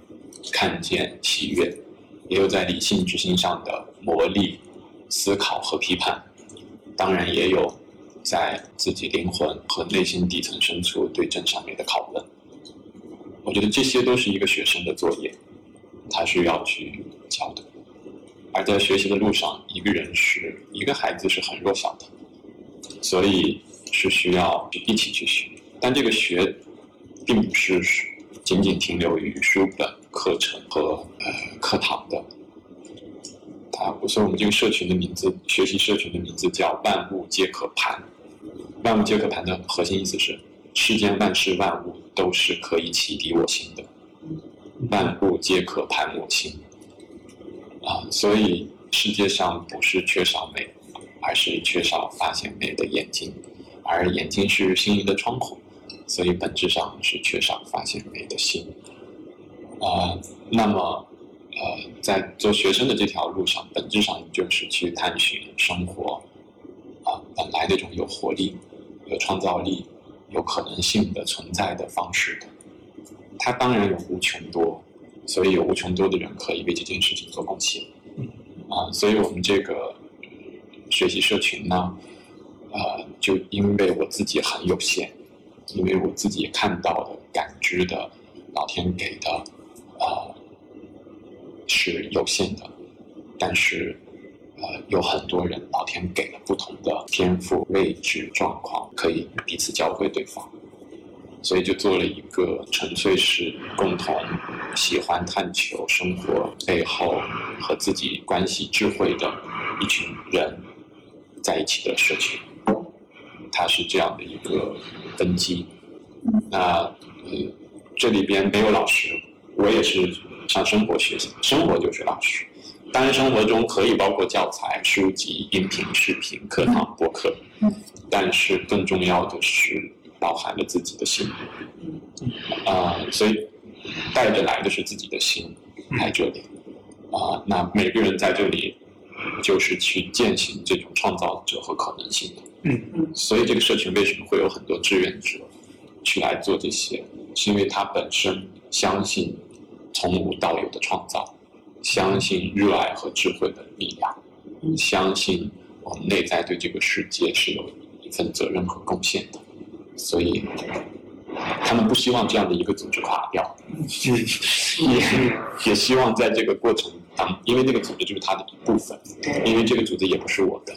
看见、喜悦，也有在理性之心上的磨砺、思考和批判。当然，也有在自己灵魂和内心底层深处对真善美的拷问。我觉得这些都是一个学生的作业，他是要去教的。而在学习的路上，一个人是一个孩子是很弱小的，所以是需要一起去学。但这个学。并不是仅仅停留于书本课程和呃课堂的。啊，所以我们这个社群的名字，学习社群的名字叫“万物皆可盘”。万物皆可盘的核心意思是，世间万事万物都是可以启迪我心的。万物皆可盘我心。啊，所以世界上不是缺少美，而是缺少发现美的眼睛，而眼睛是心灵的窗口。所以本质上是缺少发现美的心，啊，那么，呃，在做学生的这条路上，本质上就是去探寻生活，啊，本来那种有活力、有创造力、有可能性的存在的方式的。它当然有无穷多，所以有无穷多的人可以为这件事情做贡献，啊，所以我们这个学习社群呢，呃，就因为我自己很有限。因为我自己看到的、感知的，老天给的，呃，是有限的，但是，呃，有很多人，老天给了不同的天赋、位置、状况，可以彼此教会对方，所以就做了一个纯粹是共同喜欢探求生活背后和自己关系智慧的一群人在一起的社群。它是这样的一个根基，那呃，这里边没有老师，我也是向生活学习，生活就是老师。当然，生活中可以包括教材、书籍、音频、视频、课堂、播客，但是更重要的是包含了自己的心，啊，所以带着来的是自己的心来这里，啊，那每个人在这里就是去践行这种创造者和可能性的。嗯嗯，所以这个社群为什么会有很多志愿者去来做这些？是因为他本身相信从无到有的创造，相信热爱和智慧的力量，相信我们内在对这个世界是有一份责任和贡献的。所以他们不希望这样的一个组织垮掉，也也希望在这个过程当，因为那个组织就是他的一部分，因为这个组织也不是我的。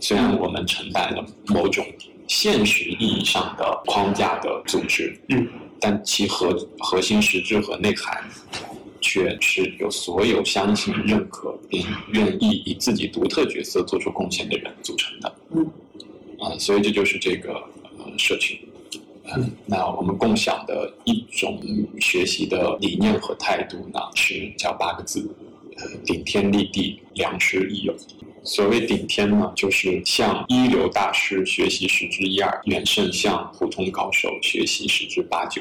虽然我们承担了某种现实意义上的框架的组织，嗯，但其核核心实质和内涵，却是由所有相信、认可并愿意以自己独特角色做出贡献的人组成的，嗯，啊，所以这就是这个呃社群，那我们共享的一种学习的理念和态度呢，是叫八个字，呃，顶天立地，良师益友。所谓顶天呢，就是向一流大师学习十之一二，远胜向普通高手学习十之八九。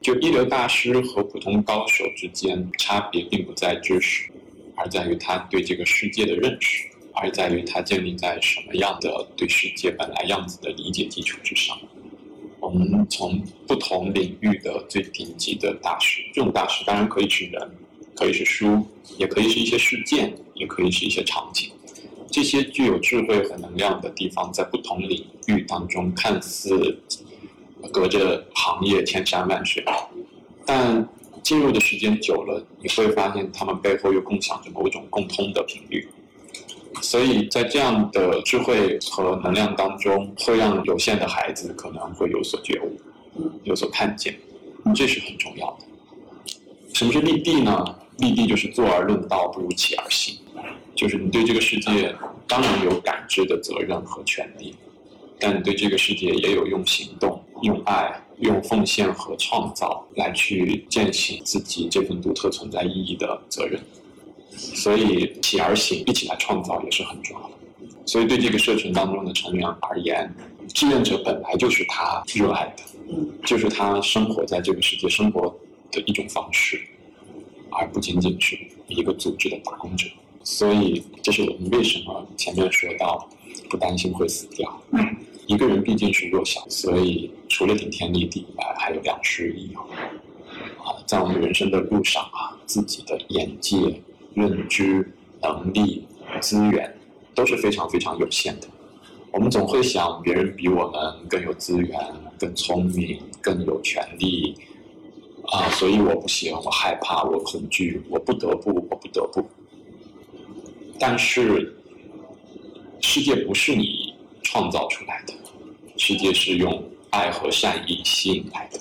就一流大师和普通高手之间差别，并不在知识，而在于他对这个世界的认识，而在于他建立在什么样的对世界本来样子的理解基础之上。我们从不同领域的最顶级的大师，这种大师当然可以是人，可以是书，也可以是一些事件，也可以是一些场景。这些具有智慧和能量的地方，在不同领域当中看似隔着行业千山万水，但进入的时间久了，你会发现他们背后又共享着某种共通的频率。所以在这样的智慧和能量当中，会让有限的孩子可能会有所觉悟，有所看见，这是很重要的。什么是立地呢？立地就是坐而论道，不如起而行。就是你对这个世界当然有感知的责任和权利，但你对这个世界也有用行动、用爱、用奉献和创造来去践行自己这份独特存在意义的责任。所以，起而行，一起来创造也是很重要的。所以，对这个社群当中的成员而言，志愿者本来就是他热爱的，就是他生活在这个世界生活的一种方式，而不仅仅是一个组织的打工者。所以，这是我们为什么前面说到不担心会死掉。一个人毕竟是弱小，所以除了顶天立地以外，还有良师益友。啊，在我们人生的路上啊，自己的眼界、认知、能力、资源都是非常非常有限的。我们总会想别人比我们更有资源、更聪明、更有权利，啊，所以我不行，我害怕，我恐惧，我不得不，我不得不。但是，世界不是你创造出来的，世界是用爱和善意吸引来的。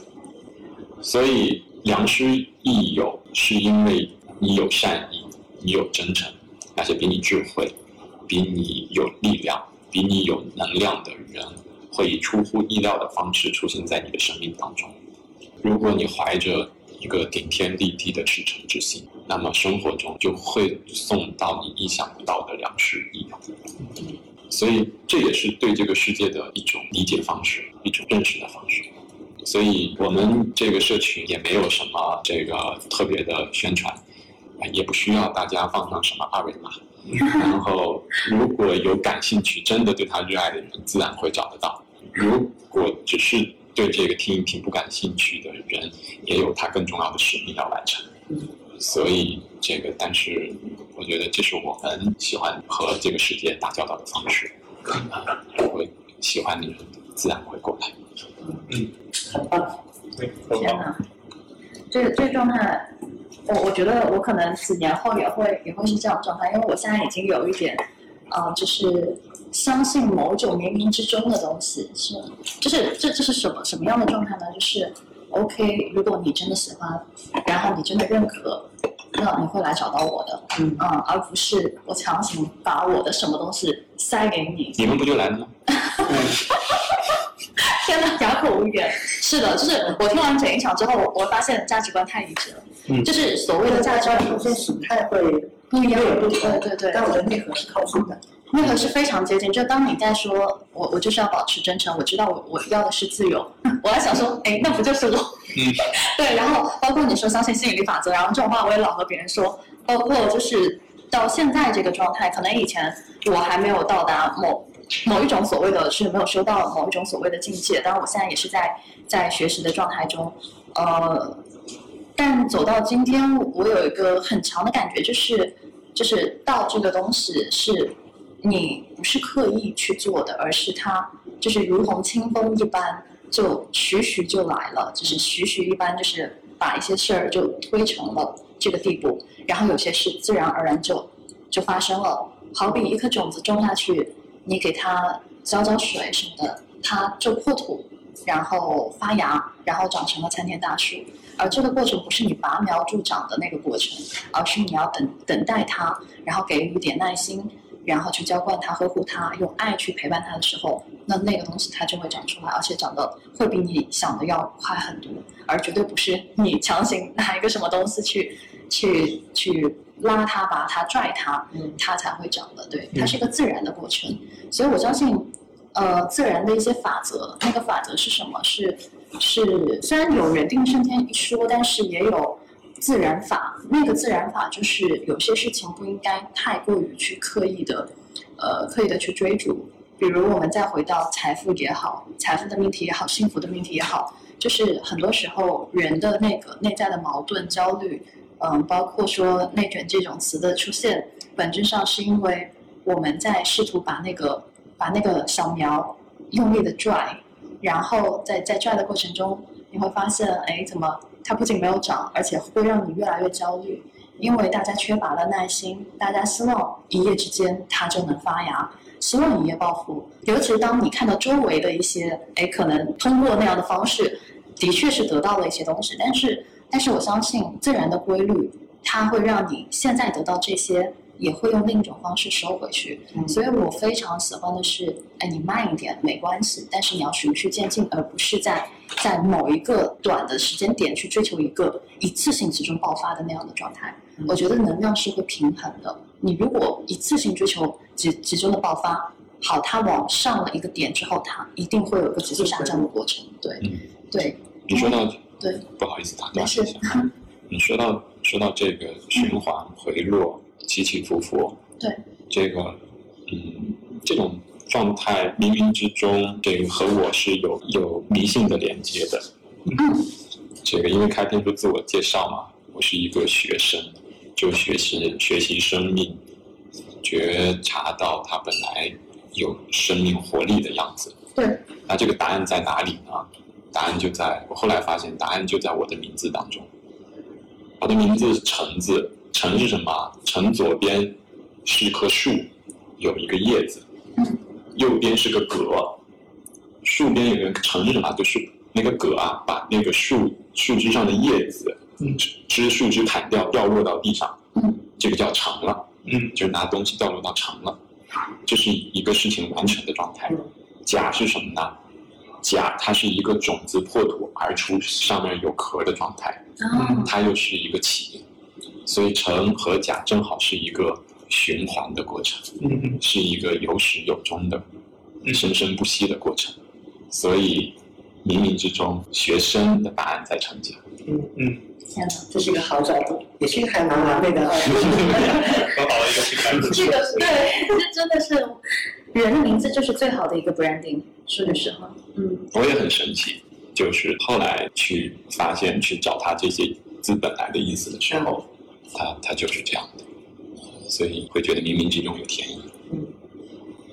所以，良师益友是因为你有善意，你有真诚，那些比你智慧、比你有力量、比你有能量的人，会以出乎意料的方式出现在你的生命当中。如果你怀着一个顶天立地的赤诚之心，那么生活中就会送到你意想不到的良师益友。所以这也是对这个世界的一种理解方式，一种认识的方式。所以我们这个社群也没有什么这个特别的宣传，也不需要大家放上什么二维码。然后如果有感兴趣、真的对他热爱的人，自然会找得到。如果只是对这个听一听不感兴趣的人，也有他更重要的使命要完成。所以这个，但是我觉得这是我们喜欢和这个世界打交道的方式。如果喜欢的人，自然会过来。嗯，很棒。天哪，这个这个状态，我我觉得我可能几年后也会也会是这样状态，因为我现在已经有一点，呃，就是相信某种冥冥之中的东西，是，就是这这是什么什么样的状态呢？就是 OK，如果你真的喜欢，然后你真的认可，那你会来找到我的，嗯而不是我强行把我的什么东西塞给你，你们不就来了吗？[LAUGHS] 天呐，哑口无言。是的，就是我听完整一场之后，我我发现价值观太一致了。嗯就是所谓的价值观出现形态会不一样对对对但我的内核是靠近的。内核是非常接近。就当你在说我我就是要保持真诚，我知道我我要的是自由，[LAUGHS] 我还想说，哎，那不就是我？嗯，[LAUGHS] 对。然后包括你说相信吸引力法则，然后这种话我也老和别人说。包括就是到现在这个状态，可能以前我还没有到达某某一种所谓的是没有修到某一种所谓的境界，当然我现在也是在在学习的状态中，呃，但走到今天，我有一个很强的感觉，就是就是道这个东西是你不是刻意去做的，而是它就是如同清风一般，就徐徐就来了，就是徐徐一般，就是把一些事儿就推成了这个地步，然后有些事自然而然就就发生了，好比一颗种子种下去，你给它浇浇水什么的，它就破土，然后发芽，然后长成了参天大树。而这个过程不是你拔苗助长的那个过程，而是你要等等待它，然后给予点耐心，然后去浇灌它、呵护它，用爱去陪伴它的时候，那那个东西它就会长出来，而且长得会比你想的要快很多，而绝对不是你强行拿一个什么东西去去去拉它、拔它、拽它，嗯它才会长的。对，它是一个自然的过程，所以我相信，呃，自然的一些法则，那个法则是什么？是是，虽然有人定胜天一说，但是也有自然法。那个自然法就是有些事情不应该太过于去刻意的，呃，刻意的去追逐。比如我们再回到财富也好，财富的命题也好，幸福的命题也好，就是很多时候人的那个内在的矛盾、焦虑，嗯，包括说内卷这种词的出现，本质上是因为我们在试图把那个把那个小苗用力的拽，然后在在拽的过程中，你会发现，哎，怎么它不仅没有长，而且会让你越来越焦虑，因为大家缺乏了耐心，大家希望一夜之间它就能发芽，希望一夜暴富。尤其当你看到周围的一些，哎，可能通过那样的方式，的确是得到了一些东西，但是但是我相信自然的规律，它会让你现在得到这些，也会用另一种方式收回去。嗯所以我非常喜欢的是，哎，你慢一点没关系，但是你要循序渐进，而不是在在某一个短的时间点去追求一个一次性集中爆发的那样的状态。嗯我觉得能量是会平衡的。你如果一次性追求集集中的爆发，好，它往上了一个点之后，它一定会有一个急速下降的过程。对，嗯，对，你说到对，不好意思打断一下，你说到说到这个循环回落起起伏伏，对，这个嗯这种状态冥冥之中，这个和我是有有迷信的连接的。嗯，这个因为开篇说自我介绍嘛，我是一个学生，就学习学习生命，觉察到它本来有生命活力的样子。对，那这个答案在哪里呢？答案就在我后来发现，答案就在我的名字当中。我的名字是橙子，橙是什么？橙左边是一棵树，有一个叶子，右边是个葛，树边有个橙是什么？就是那个葛啊，把那个树树枝上的叶子嗯枝树枝砍掉，掉落到地上，嗯，这个叫橙了，嗯就是拿东西掉落到橙了，这是一个事情完成的状态嗯。甲是什么呢？甲它是一个种子破土而出，上面有壳的状态，啊，它又是一个起，所以成和甲正好是一个循环的过程，嗯嗯是一个有始有终的、生生不息的过程。所以冥冥之中，学生的答案在成甲。嗯，嗯，天哪！这是一个好角度，也是一个还蛮完美的。[LAUGHS] 很好了一个。这个对，这真的是人的名字就是最好的一个 branding，说句实话。嗯，我也很神奇，就是后来去发现、去找他这些字本来的意思的时候，他他就是这样的，所以会觉得冥冥之中有天意。嗯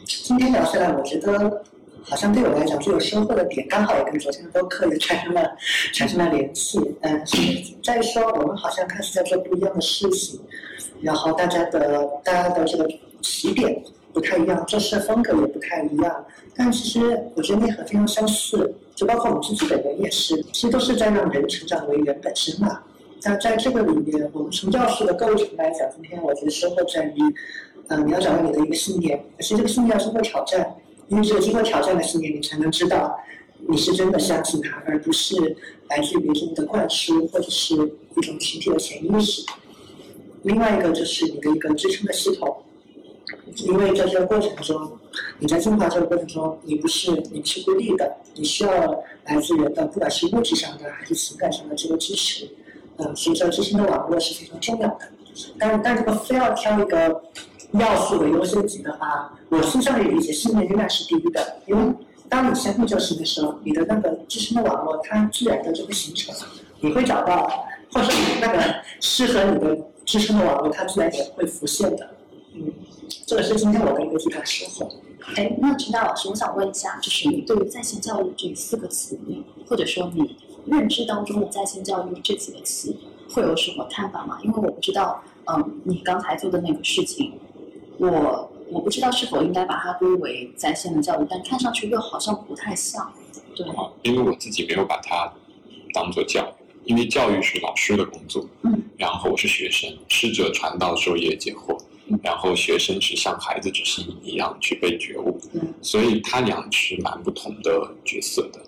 今天聊下来，我觉得好像对我来讲最有收获的点，刚好也跟昨天的播客也产生了产生了联系。嗯，是在于说我们好像开始在做不一样的事情，然后大家的大家的这个起点不太一样，做事风格也不太一样，但其实我觉得内核非常相似，就包括我们自己本人也是，其实都是在让人成长为人本身嘛。那在这个里面，我们从教室的构成来讲，今天我觉得收获在于，呃，你要找到你的一个信念，而且这个信念要经过挑战，因为只有经过挑战的信念，你才能知道你是真的相信它，而不是来自于别人的灌输或者是一种群体的潜意识。另外一个就是你的一个支撑的系统，因为在这个过程中，你在进化这个过程中，你不是你不是孤立的，你需要来自人的，不管是物质上的还是情感上的这个支持。嗯，所以这支撑的网络是非常重要的。但但如果非要挑一个要素的优先级的话，我倾向于理解信念仍然是第一的，因为当你相信这个事的时候，你的那个支撑的网络它自然的就会形成，你会找到，或者说你那个适合你的支撑的网络，它自然也会浮现的。嗯，这个是今天我的一个最大收获。哎，那陈达老师，我想问一下，就是你对于在线教育这四个词，你或者说你认知当中的在线教育这几个词，会有什么看法吗？因为我不知道，嗯，你刚才做的那个事情，我我不知道是否应该把它归为在线的教育，但看上去又好像不太像。对，啊，因为我自己没有把它当做教育，因为教育是老师的工作，嗯，然后我是学生，师者传道授业解惑，嗯然后学生是像孩子执行一样去被觉悟，嗯所以他俩是蛮不同的角色的。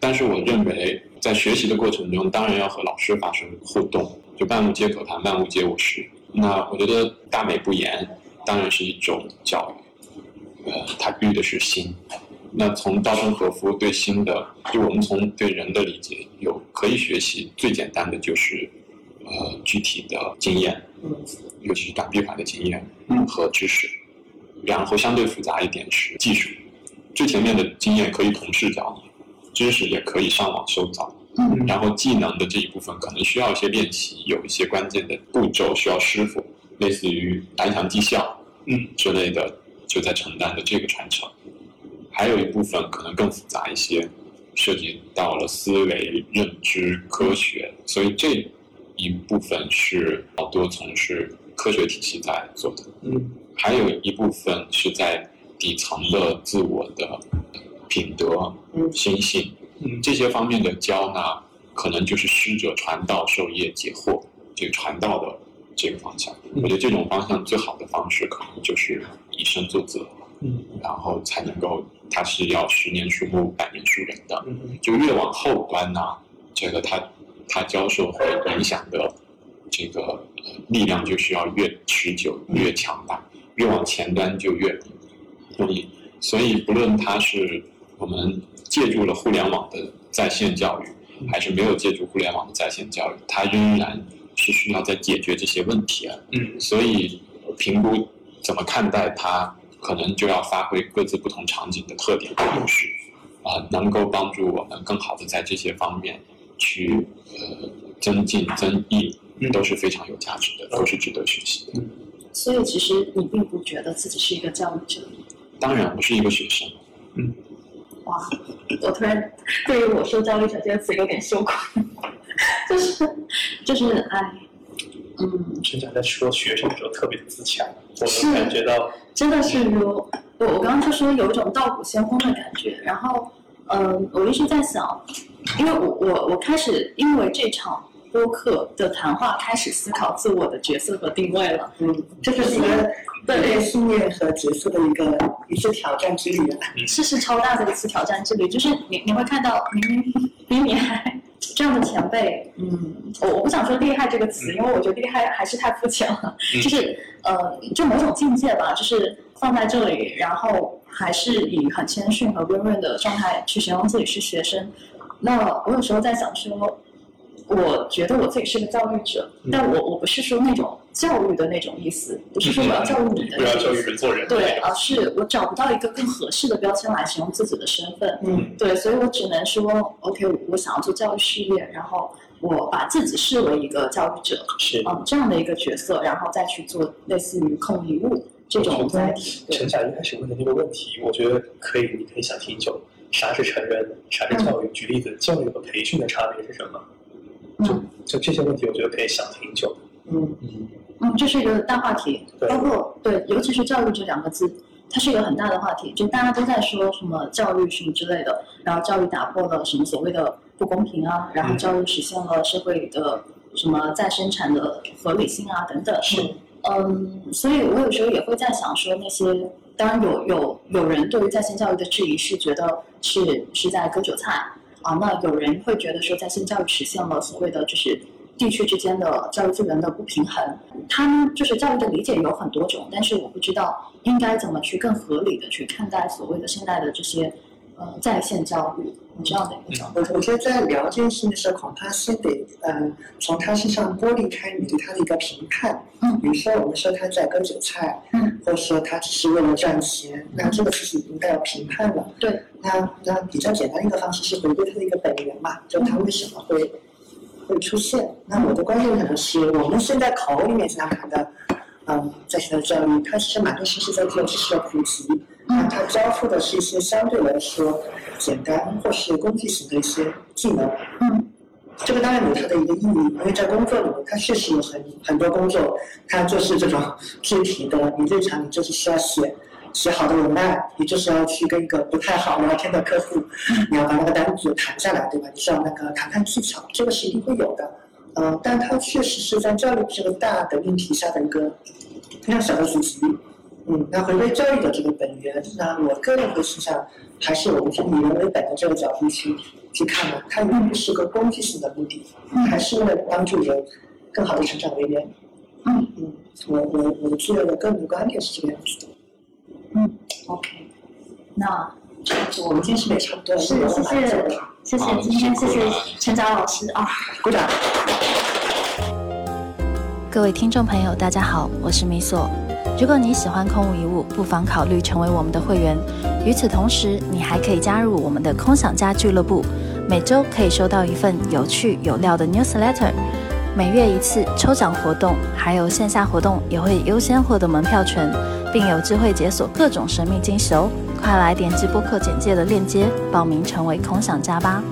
但是我认为，在学习的过程中，当然要和老师发生互动，就万物皆可谈，万物皆我师。那我觉得大美不言当然是一种教育，呃，它育的是心。那从稻盛和夫对心的，就我们从对人的理解，有可以学习最简单的就是，呃，具体的经验，嗯尤其是短闭环的经验嗯和知识，然后相对复杂一点是技术。最前面的经验可以同事教你，知识也可以上网搜找，嗯然后技能的这一部分可能需要一些练习，有一些关键的步骤需要师傅，类似于蓝翔技校，嗯之类的，就在承担的这个传承。还有一部分可能更复杂一些，涉及到了思维、认知、科学，所以这一部分是好多从事科学体系在做的。嗯还有一部分是在底层的自我的品德、嗯心性嗯这些方面的教呢，可能就是师者传道授业解惑这个传道的这个方向。我觉得这种方向最好的方式可能就是以身作则，嗯然后才能够，它是要十年树木，百年树人的。嗯就越往后端呢、这个它它教授会影响的这个呃力量就需要越持久、越强大，越往前端就越容易。所以不论它是我们借助了互联网的在线教育，还是没有借助互联网的在线教育，它仍然是需要在解决这些问题啊。嗯所以评估怎么看待它，可能就要发挥各自不同场景的特点和优势，啊、能够帮助我们更好的在这些方面去呃增进增益，嗯都是非常有价值的，都是值得学习的。所以其实你并不觉得自己是一个教育者。当然，我是一个学生，哇，我突然对于我说“教育者”这个词有点羞愧，就是就是哎，嗯，陈长在说学生的时候特别自强，我是能感觉到，真的是如我我刚刚就说有一种道骨仙风的感觉，然后嗯，我一直在想，因为我我我开始因为这场播客的谈话开始思考自我的角色和定位了，嗯，这就是一个对。信念和角色的一个一次挑战之旅啊。是是超大的一次挑战之旅，就是你你会看到明明比你还这样的前辈，嗯，我我不想说厉害这个词，因为我觉得厉害还是太肤浅了，嗯。就是呃，就某种境界吧，就是放在这里，然后还是以很谦逊和温润的状态去形容自己是学生。那我有时候在想说，我觉得我自己是个教育者，嗯。但我我不是说那种教育的那种意思，不是说我要教育你的不要教育。人做人，对，而是我找不到一个更合适的标签来形容自己的身份。嗯，对，所以我只能说，OK，我我想要做教育事业，然后我把自己视为一个教育者，是嗯，这样的一个角色，然后再去做类似于控礼物这种载体。对陈，晓一开始问的那个问题，我觉得可以，你可以想挺久。啥是成人？啥是教育？举例子，教育和培训的差别是什么？嗯就这些问题，我觉得可以想挺久。嗯嗯，嗯，这是一个大话题，包括对，尤其是教育这两个字，它是一个很大的话题，就大家都在说什么教育什么之类的，然后教育打破了什么所谓的不公平啊，然后嗯。教育实现了社会的什么再生产的合理性啊等等。是。嗯，所以我有时候也会在想说，那些当然有有有人对于在线教育的质疑是觉得是是在割韭菜啊，那有人会觉得说在线教育实现了所谓的就是地区之间的教育资源的不平衡。他们就是教育的理解有很多种，但是我不知道应该怎么去更合理的去看待所谓的现在的这些呃在线教育这样的一个角度。我我觉得在聊这件事情的时候，恐怕是得呃从他身上剥离开你对他的一个评判。嗯比如说我们说他在割韭菜，嗯，或者说他只是为了赚钱，那这个事情应该要评判了。对，那那比较简单的一个方式是回归他的一个本源嘛，就他为什么会会出现。那我的观点可能是我们现在口里面经常谈的，嗯，在线的教育，它其实蛮多时是在做知识的普及。那它交付的是一些相对来说简单或是工具型的一些技能。嗯，这个当然有它的一个意义，因为在工作里面，它确实有很很多工作，它就是这种 [LAUGHS] 具体的，你日常你就是需要写写好的文案，你就是要去跟一个不太好聊天的客户，你要把那个单子谈下来，对吧？你需要那个谈判技巧，这个是一定会有的。呃，但它确实是在教育这个大的命题下的一个非常小的主题。嗯，那回归教育的这个本源，那我个人会倾向还是我们从以人为本的这个角度去去看的，它并不是个工具性的目的，还是为了帮助人更好的成长为人。嗯嗯，我我我的个人的观点是这个样子的。嗯，OK，那我们今天是没差不多了，是我谢谢谢谢今天谢谢陈佳老师啊。鼓掌。各位听众朋友，大家好，我是米索。如果你喜欢空无一物，不妨考虑成为我们的会员。与此同时，你还可以加入我们的空想家俱乐部，每周可以收到一份有趣有料的 newsletter，每月一次抽奖活动，还有线下活动也会优先获得门票权，并有机会解锁各种神秘惊喜哦！快来点击播客简介的链接，报名成为空想家吧。